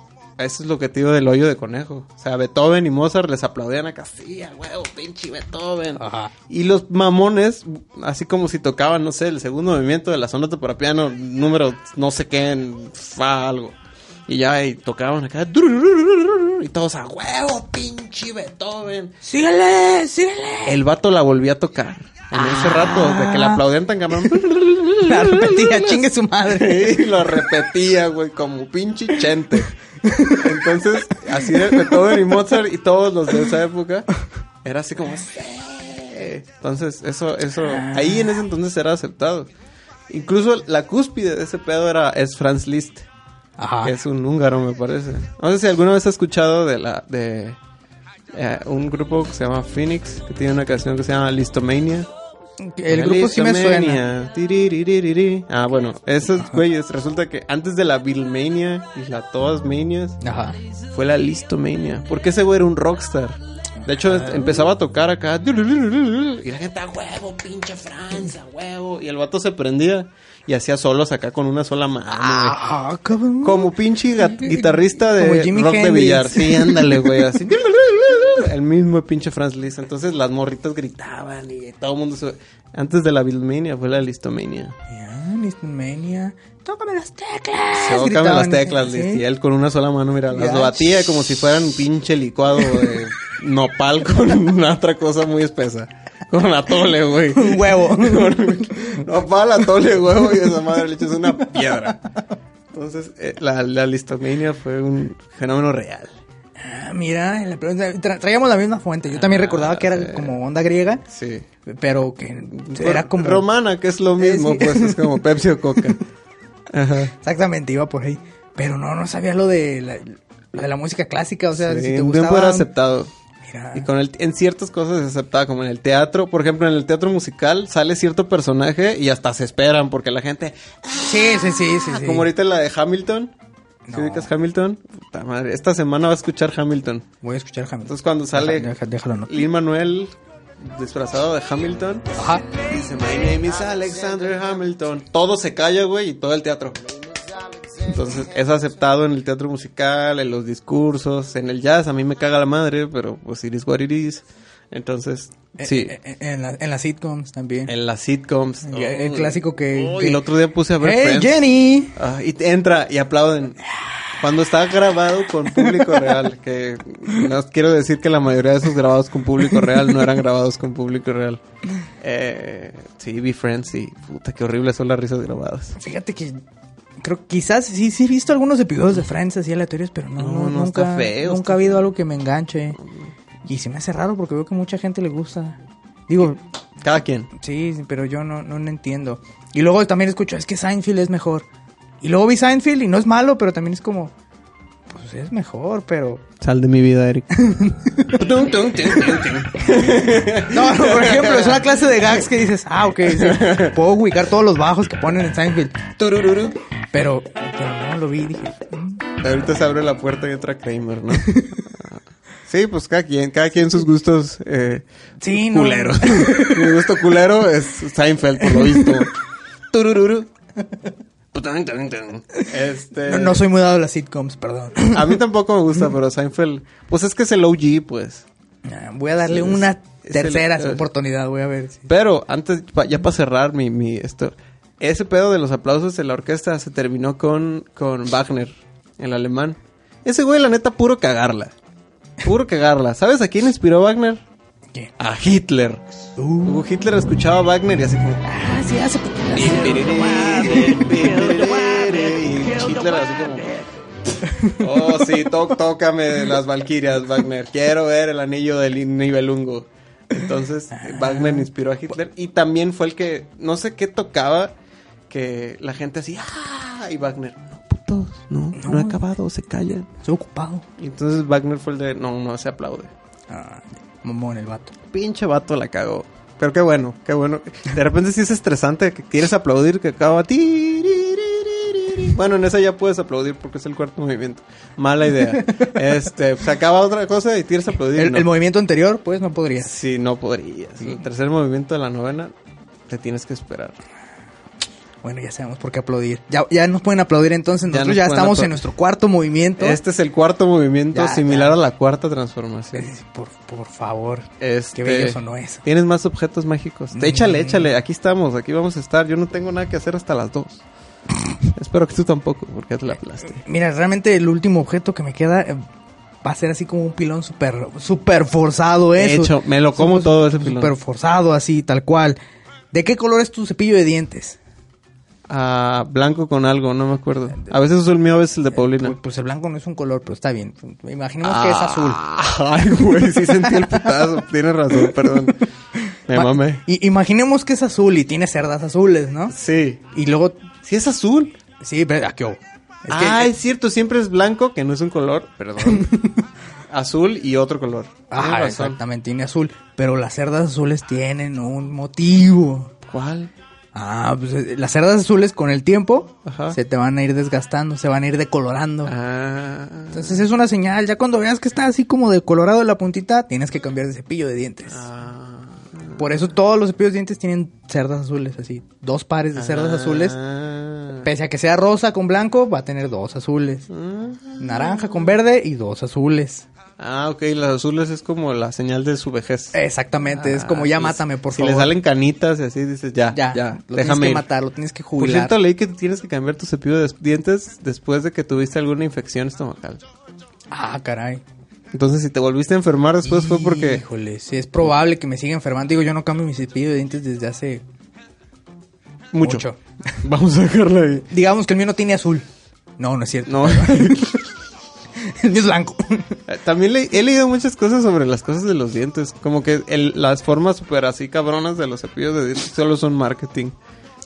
eso es lo que te digo del hoyo de conejo. O sea, Beethoven y Mozart les aplaudían acá, sí, a huevo, pinche Beethoven. Ajá. Y los mamones, así como si tocaban, no sé, el segundo movimiento de la sonata para piano, número no sé qué, en fa algo. Y ya, y tocaban acá, y todos a huevo, pinche Beethoven. ¡Síguele! ¡Síguele! El vato la volvió a tocar. En ese rato, de que la aplaudían tan cabrón. La repetía, chingue su madre. Y lo repetía, güey, como pinche chente. Entonces, así de Beethoven y Mozart y todos los de esa época, era así como... "Sí". Entonces, eso, eso, ahí en ese entonces era aceptado. Incluso la cúspide de ese pedo era, es Franz Liszt, Ajá. que es un húngaro, me parece. No sé si alguna vez has escuchado de la, de eh, un grupo que se llama Phoenix, que tiene una canción que se llama Listomania. El grupo sí me suena. Tiriririri. Ah, bueno, esos güeyes, resulta que antes de la Beatlemania y la Todas Manias, Ajá. fue la Listomania. Porque ese güey era un rockstar. De hecho, Ah. empezaba a tocar acá. Y la gente, a huevo, pinche Francia, huevo. Y el vato se prendía y hacía solos acá con una sola mano. Ah, cabrón. Como pinche guitarrista de rock de billar. Sí, ándale, güey. Así. El mismo pinche Franz Liszt. Entonces las morritas gritaban y todo el mundo se... Antes de la Beatlemania fue la Listomania. Ya, Listomania. tócame las teclas. Tócame las teclas, ¿sí? Y él con una sola mano, mira, las batía como si fueran pinche licuado de nopal con una otra cosa muy espesa. Con atole, güey. Un huevo. Con nopal, atole, huevo y esa madre le echas una piedra. Entonces, eh, la, la listomania fue un fenómeno real. Ah, mira, tra- traíamos la misma fuente. Yo también recordaba que era como onda griega, Sí. pero que era como... Romana, que es lo mismo, Eh, sí. pues es como Pepsi o Coca. Ajá. Exactamente, iba por ahí. Pero no, no sabía lo de la, lo de la música clásica, o sea, Sí, si te gustaba... tiempo era aceptado. Mira, Y con el, en ciertas cosas es aceptada, como en el teatro. Por ejemplo, en el teatro musical sale cierto personaje y hasta se esperan porque la gente... sí, sí, sí, sí, sí. Como ahorita la de Hamilton. ¿Sí No. ubicas Hamilton? Puta madre. Esta semana va a escuchar Hamilton. Voy a escuchar Hamilton. Entonces cuando sale Deja- déjalo, ¿no? Lin Manuel disfrazado de Hamilton, Ajá. dice My name is Alexander Hamilton. Todo se calla, güey, y todo el teatro. Entonces es aceptado en el teatro musical, en los discursos, en el jazz. A mí me caga la madre, pero pues it is what it is. Entonces, sí. Eh, eh, en, la- en las sitcoms también. En las sitcoms. Y el clásico que- Oh, que- el otro día puse a ver ¡Hey, Friends. Jenny! Ah, y entra y aplauden. Cuando está grabado con público real, que no quiero decir que la mayoría de esos grabados con público real no eran grabados con público real. Eh, sí, vi Friends y puta, qué horribles son las risas grabadas. Fíjate que creo quizás sí, sí he visto algunos episodios de Friends así aleatorios, pero no, No, no, no, nunca, está feo, nunca está ha habido algo que me enganche. Y se me hace raro porque veo que mucha gente le gusta. Digo, Cada quien. sí, pero yo no, no lo entiendo. Y luego también escucho, es que Seinfeld es mejor. Y luego vi Seinfeld y no es malo, pero también es como, pues es mejor, pero... Sal de mi vida, Eric. No, no, por ejemplo, es una clase de gags que dices, ah, ok, sí, puedo ubicar todos los bajos que ponen en Seinfeld. Turururu. Pero, pero no lo vi, dije, mm, Ahorita se abre la puerta y entra Kramer, ¿no? Sí, pues cada quien, cada quien sus gustos eh, Sí, no. culeros. Mi gusto culero es Seinfeld, por lo visto. Turururu. Este, no, no soy muy dado a las sitcoms, perdón. A mí tampoco me gusta, pero Seinfeld, pues es que es el OG, pues. Ah, Voy a darle Es- una tercera el- oportunidad, voy a ver. Pero antes, ya para cerrar mi, mi esto, ese pedo de los aplausos de la orquesta se terminó con, con Wagner, el alemán. Ese güey, la neta, puro cagarla. Puro cagarla. ¿Sabes a quién inspiró Wagner? ¿Qué? A Hitler. Uh. Hitler escuchaba a Wagner y así como... Ah, sí, hace poquito. Y Hitler así como... Oh, sí, tó- tócame las Valquirias, Wagner. Quiero ver el anillo del Nibelungo. Entonces, Wagner inspiró a Hitler y también fue el que, no sé qué tocaba, que la gente así, ¡ah! Y Wagner, no vatos, no, no, No. he acabado, se callan. Estoy ocupado. Y entonces Wagner fue el de, no, no se aplaude. Ah, momón el vato. Pinche vato la cagó. Pero qué bueno, qué bueno. De repente sí es estresante que quieres aplaudir que acaba ti. Bueno, en esa ya puedes aplaudir porque es el cuarto movimiento. Mala idea. Este, se acaba otra cosa y quieres aplaudir. El, no. el movimiento anterior, pues no podrías. Sí, no podrías. El tercer movimiento de la novena te tienes que esperar. Bueno, ya sabemos por qué aplaudir. Ya, ya nos pueden aplaudir entonces. Nosotros nos ya, estamos en nuestro cuarto movimiento. Este es el cuarto movimiento Ya, similar a la cuarta transformación. Eh, Por, por favor. Este, Qué bello sonó eso. Tienes más objetos mágicos. Mm. Échale, échale. Aquí estamos, aquí vamos a estar. Yo no tengo nada que hacer hasta las dos. Espero que tú tampoco, porque ya te la aplaste. Mira, realmente el último objeto que me queda eh, va a ser así como un pilón súper super forzado, ¿eh? De hecho, me lo como todo ese pilón. Súper forzado, así, tal cual. ¿De qué color es tu cepillo de dientes? Ah, blanco con algo, no me acuerdo. A veces uso el mío, a veces el de Paulina. Pues, pues el blanco no es un color, pero está bien. Imaginemos que es azul. Ah, Ay, güey, sí sentí el putazo. Tienes razón, perdón. Me Ma- mamé. y- imaginemos que es azul y tiene cerdas azules, ¿no? Sí. Y luego, Sí es azul. sí, pero aquí hubo. Es que- ah, es cierto, siempre es blanco, que no es un color, perdón. azul y otro color. Razón. exactamente, tiene azul. Pero las cerdas azules tienen un motivo. ¿Cuál? Ah, pues eh, las cerdas azules con el tiempo Ajá. se te van a ir desgastando, se van a ir decolorando. Ah. Entonces es una señal. Ya cuando veas que está así como decolorado la puntita, tienes que cambiar de cepillo de dientes. Ah. Por eso todos los cepillos de dientes tienen cerdas azules, así. Dos pares de cerdas azules. Ah. Pese a que sea rosa con blanco, va a tener dos azules. Ah. Naranja con verde y dos azules. Ah, ok, las azules es como la señal de su vejez. Exactamente, es como ya Ah, mátame, por si favor. le salen canitas y así dices, ya, ya, ya, lo déjame tienes que ir. matar, lo tienes que Por jubilar. cierto, leí que tienes que cambiar tu cepillo de dientes después de que tuviste alguna infección estomacal. Ah, caray. Entonces, si te volviste a enfermar después fue porque... Híjole, sí, es probable que me siga enfermando. Digo, yo no cambio mi cepillo de dientes desde hace Mucho. mucho. Vamos a dejarlo ahí. Digamos que el mío no tiene azul. No, no es cierto. No. el mío es blanco. También le- he leído muchas cosas sobre las cosas de los dientes. Como que el- las formas super así cabronas de los cepillos de dientes solo son marketing.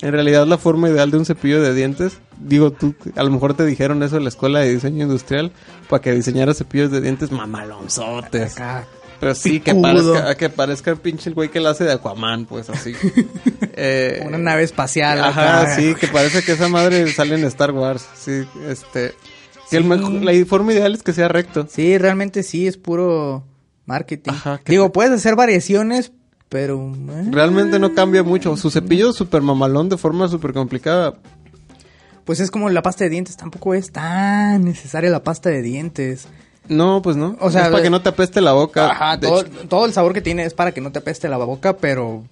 En realidad la forma ideal de un cepillo de dientes, digo tú, a lo mejor te dijeron eso en la escuela de diseño industrial, para que diseñaras cepillos de dientes mamalonzotes. Acá. Pero sí, que parezca, que parezca el pinche el güey que la hace de Aquaman, pues así. Eh, Una nave espacial. Ajá, acá. sí, que parece que esa madre sale en Star Wars. Sí, este. Que el Sí. mejor- la forma ideal es que sea recto. Sí, realmente sí, es puro marketing. Ajá, Digo, te- puedes hacer variaciones, pero... eh, Realmente no cambia mucho. Su cepillo es súper mamalón de forma súper complicada. Pues es como la pasta de dientes, tampoco es tan necesaria la pasta de dientes. No, pues no. O sea, es para de- que no te apeste la boca. Ajá, todo, el sabor que tiene es para que no te apeste la boca, pero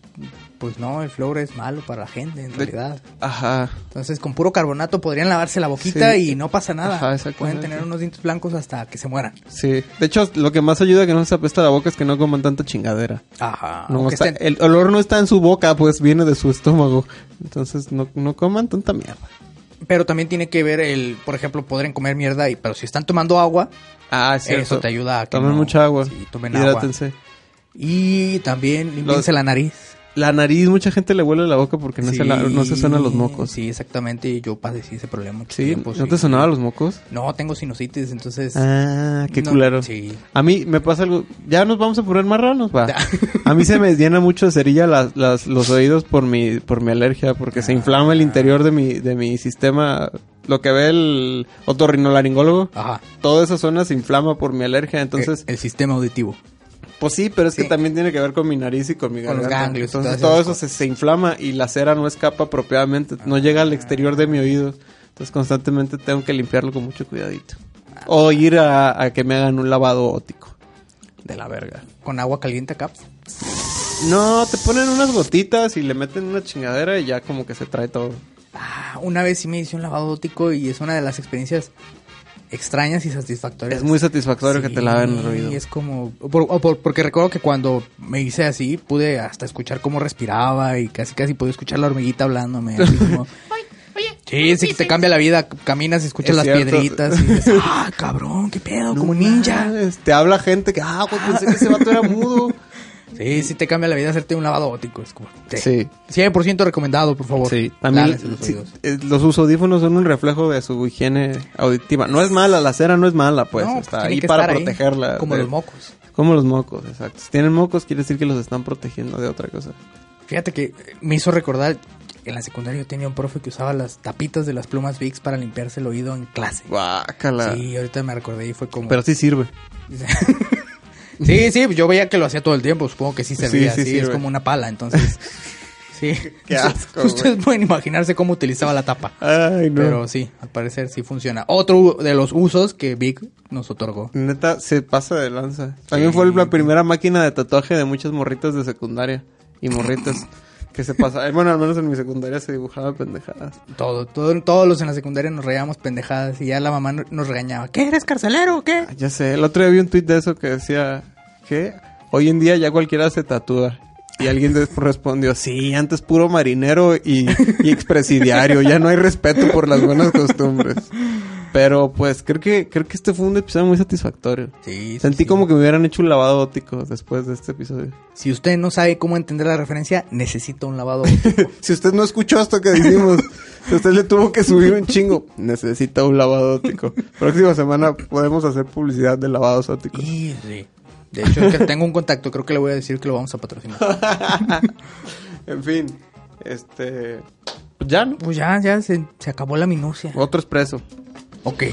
pues no, el flor es malo para la gente en realidad. Ajá. Entonces con puro carbonato podrían lavarse la boquita Sí. y no pasa nada. Ajá, exactamente. Pueden tener unos dientes blancos hasta que se mueran. Sí. De hecho, lo que más ayuda a que no se apeste la boca es que no coman tanta chingadera. Ajá. No aunque está- estén- El olor no está en su boca, pues viene de su estómago. Entonces no, no coman tanta mierda. Pero también tiene que ver el, por ejemplo, podrían comer mierda, y pero si están tomando agua, Ah, es eso te ayuda a que Tomen no- mucha agua. Sí, tomen agua. Hidrátense. Y también limpiense Los- la nariz. La nariz, mucha gente le huele la boca porque no, se, la- no se suenan los mocos. Sí, exactamente. y Yo padecí ese problema mucho ¿Sí? tiempo, ¿No sí. te sonaban los mocos? No, tengo sinusitis, entonces... Ah, qué no, culero. Sí. A mí me pasa algo. Ya nos vamos a poner marranos, va. A mí se me llena mucho de cerilla las, las- los oídos por mi, por mi alergia, porque se inflama el interior de mi, de mi sistema. Lo que ve el otorrinolaringólogo, Ajá. toda esa zona se inflama por mi alergia. Entonces, el, el sistema auditivo. Pues sí, pero es que también tiene que ver con mi nariz y con mi Con los garganta. ganglios Entonces, todo eso se, se inflama y la cera no escapa apropiadamente, no llega al exterior de mi oído. Entonces, constantemente tengo que limpiarlo con mucho cuidadito. O ir a, a que me hagan un lavado óptico. De la verga. Con agua caliente acá. No, te ponen unas gotitas y le meten una chingadera y ya como que se trae todo. Ah, una vez sí me hice un lavado óptico y es una de las experiencias extrañas y satisfactorias. Es muy satisfactorio que te laven el Sí, oído. es como... por- o por- porque recuerdo que cuando me hice así, pude hasta escuchar cómo respiraba y casi casi pude escuchar la hormiguita hablándome. así como- Sí, sí que te cambia la vida. Caminas y escuchas Es las cierto. piedritas y dices, ah, cabrón, qué pedo, como ninja. Te habla gente que, ah, güey, pensé que ese vato era mudo. Sí, sí te cambia la vida hacerte un lavado óptico. Es como, sí. 100% recomendado, por favor. Sí, también los, sí, eh, los audífonos son un reflejo de su higiene auditiva. No es mala, la cera no es mala, pues. pues está ahí para protegerla. como los mocos. Como los mocos, exacto. Si tienen mocos, quiere decir que los están protegiendo de otra cosa. Fíjate que me hizo recordar, en la secundaria yo tenía un profe que usaba las tapitas de las plumas Vicks para limpiarse el oído en clase. Guácala. Sí, ahorita me recordé y fue como... Pero sí sirve. sí, sí, yo veía que lo hacía todo el tiempo, supongo que sí servía, sí, sí, es como una pala, entonces... Sí. Qué asco. Ustedes pueden imaginarse cómo utilizaba la tapa. Ay, no. Pero sí, al parecer sí funciona. Otro de los usos que Vic nos otorgó. Neta, se pasa de lanza. También fue la primera máquina de tatuaje de muchas morritas de secundaria. Y morritas. Que se pasa. Bueno, al menos en mi secundaria se dibujaban pendejadas. Todo, todo, todos los en la secundaria nos reíamos pendejadas y ya la mamá nos regañaba. ¿Qué eres carcelero o qué? Ah, ya sé, el otro día vi un tuit de eso que decía que hoy en día ya cualquiera se tatúa. Y alguien respondió, sí, antes puro marinero y, y expresidiario, ya no hay respeto por las buenas costumbres. Pero pues creo que creo que este fue un episodio muy satisfactorio. Sí, Sentí como que me hubieran hecho un lavado óptico después de este episodio. Si usted no sabe cómo entender la referencia, necesita un lavado óptico. si usted no escuchó esto que dijimos, si usted le tuvo que subir un chingo, necesita un lavado óptico. Próxima semana podemos hacer publicidad de lavados ópticos. Sí, sí. De hecho, que tengo un contacto, creo que le voy a decir que lo vamos a patrocinar. en fin, este... Pues ya, ¿no? Pues ya, ya se, se acabó la minucia. Otro expreso. Ok.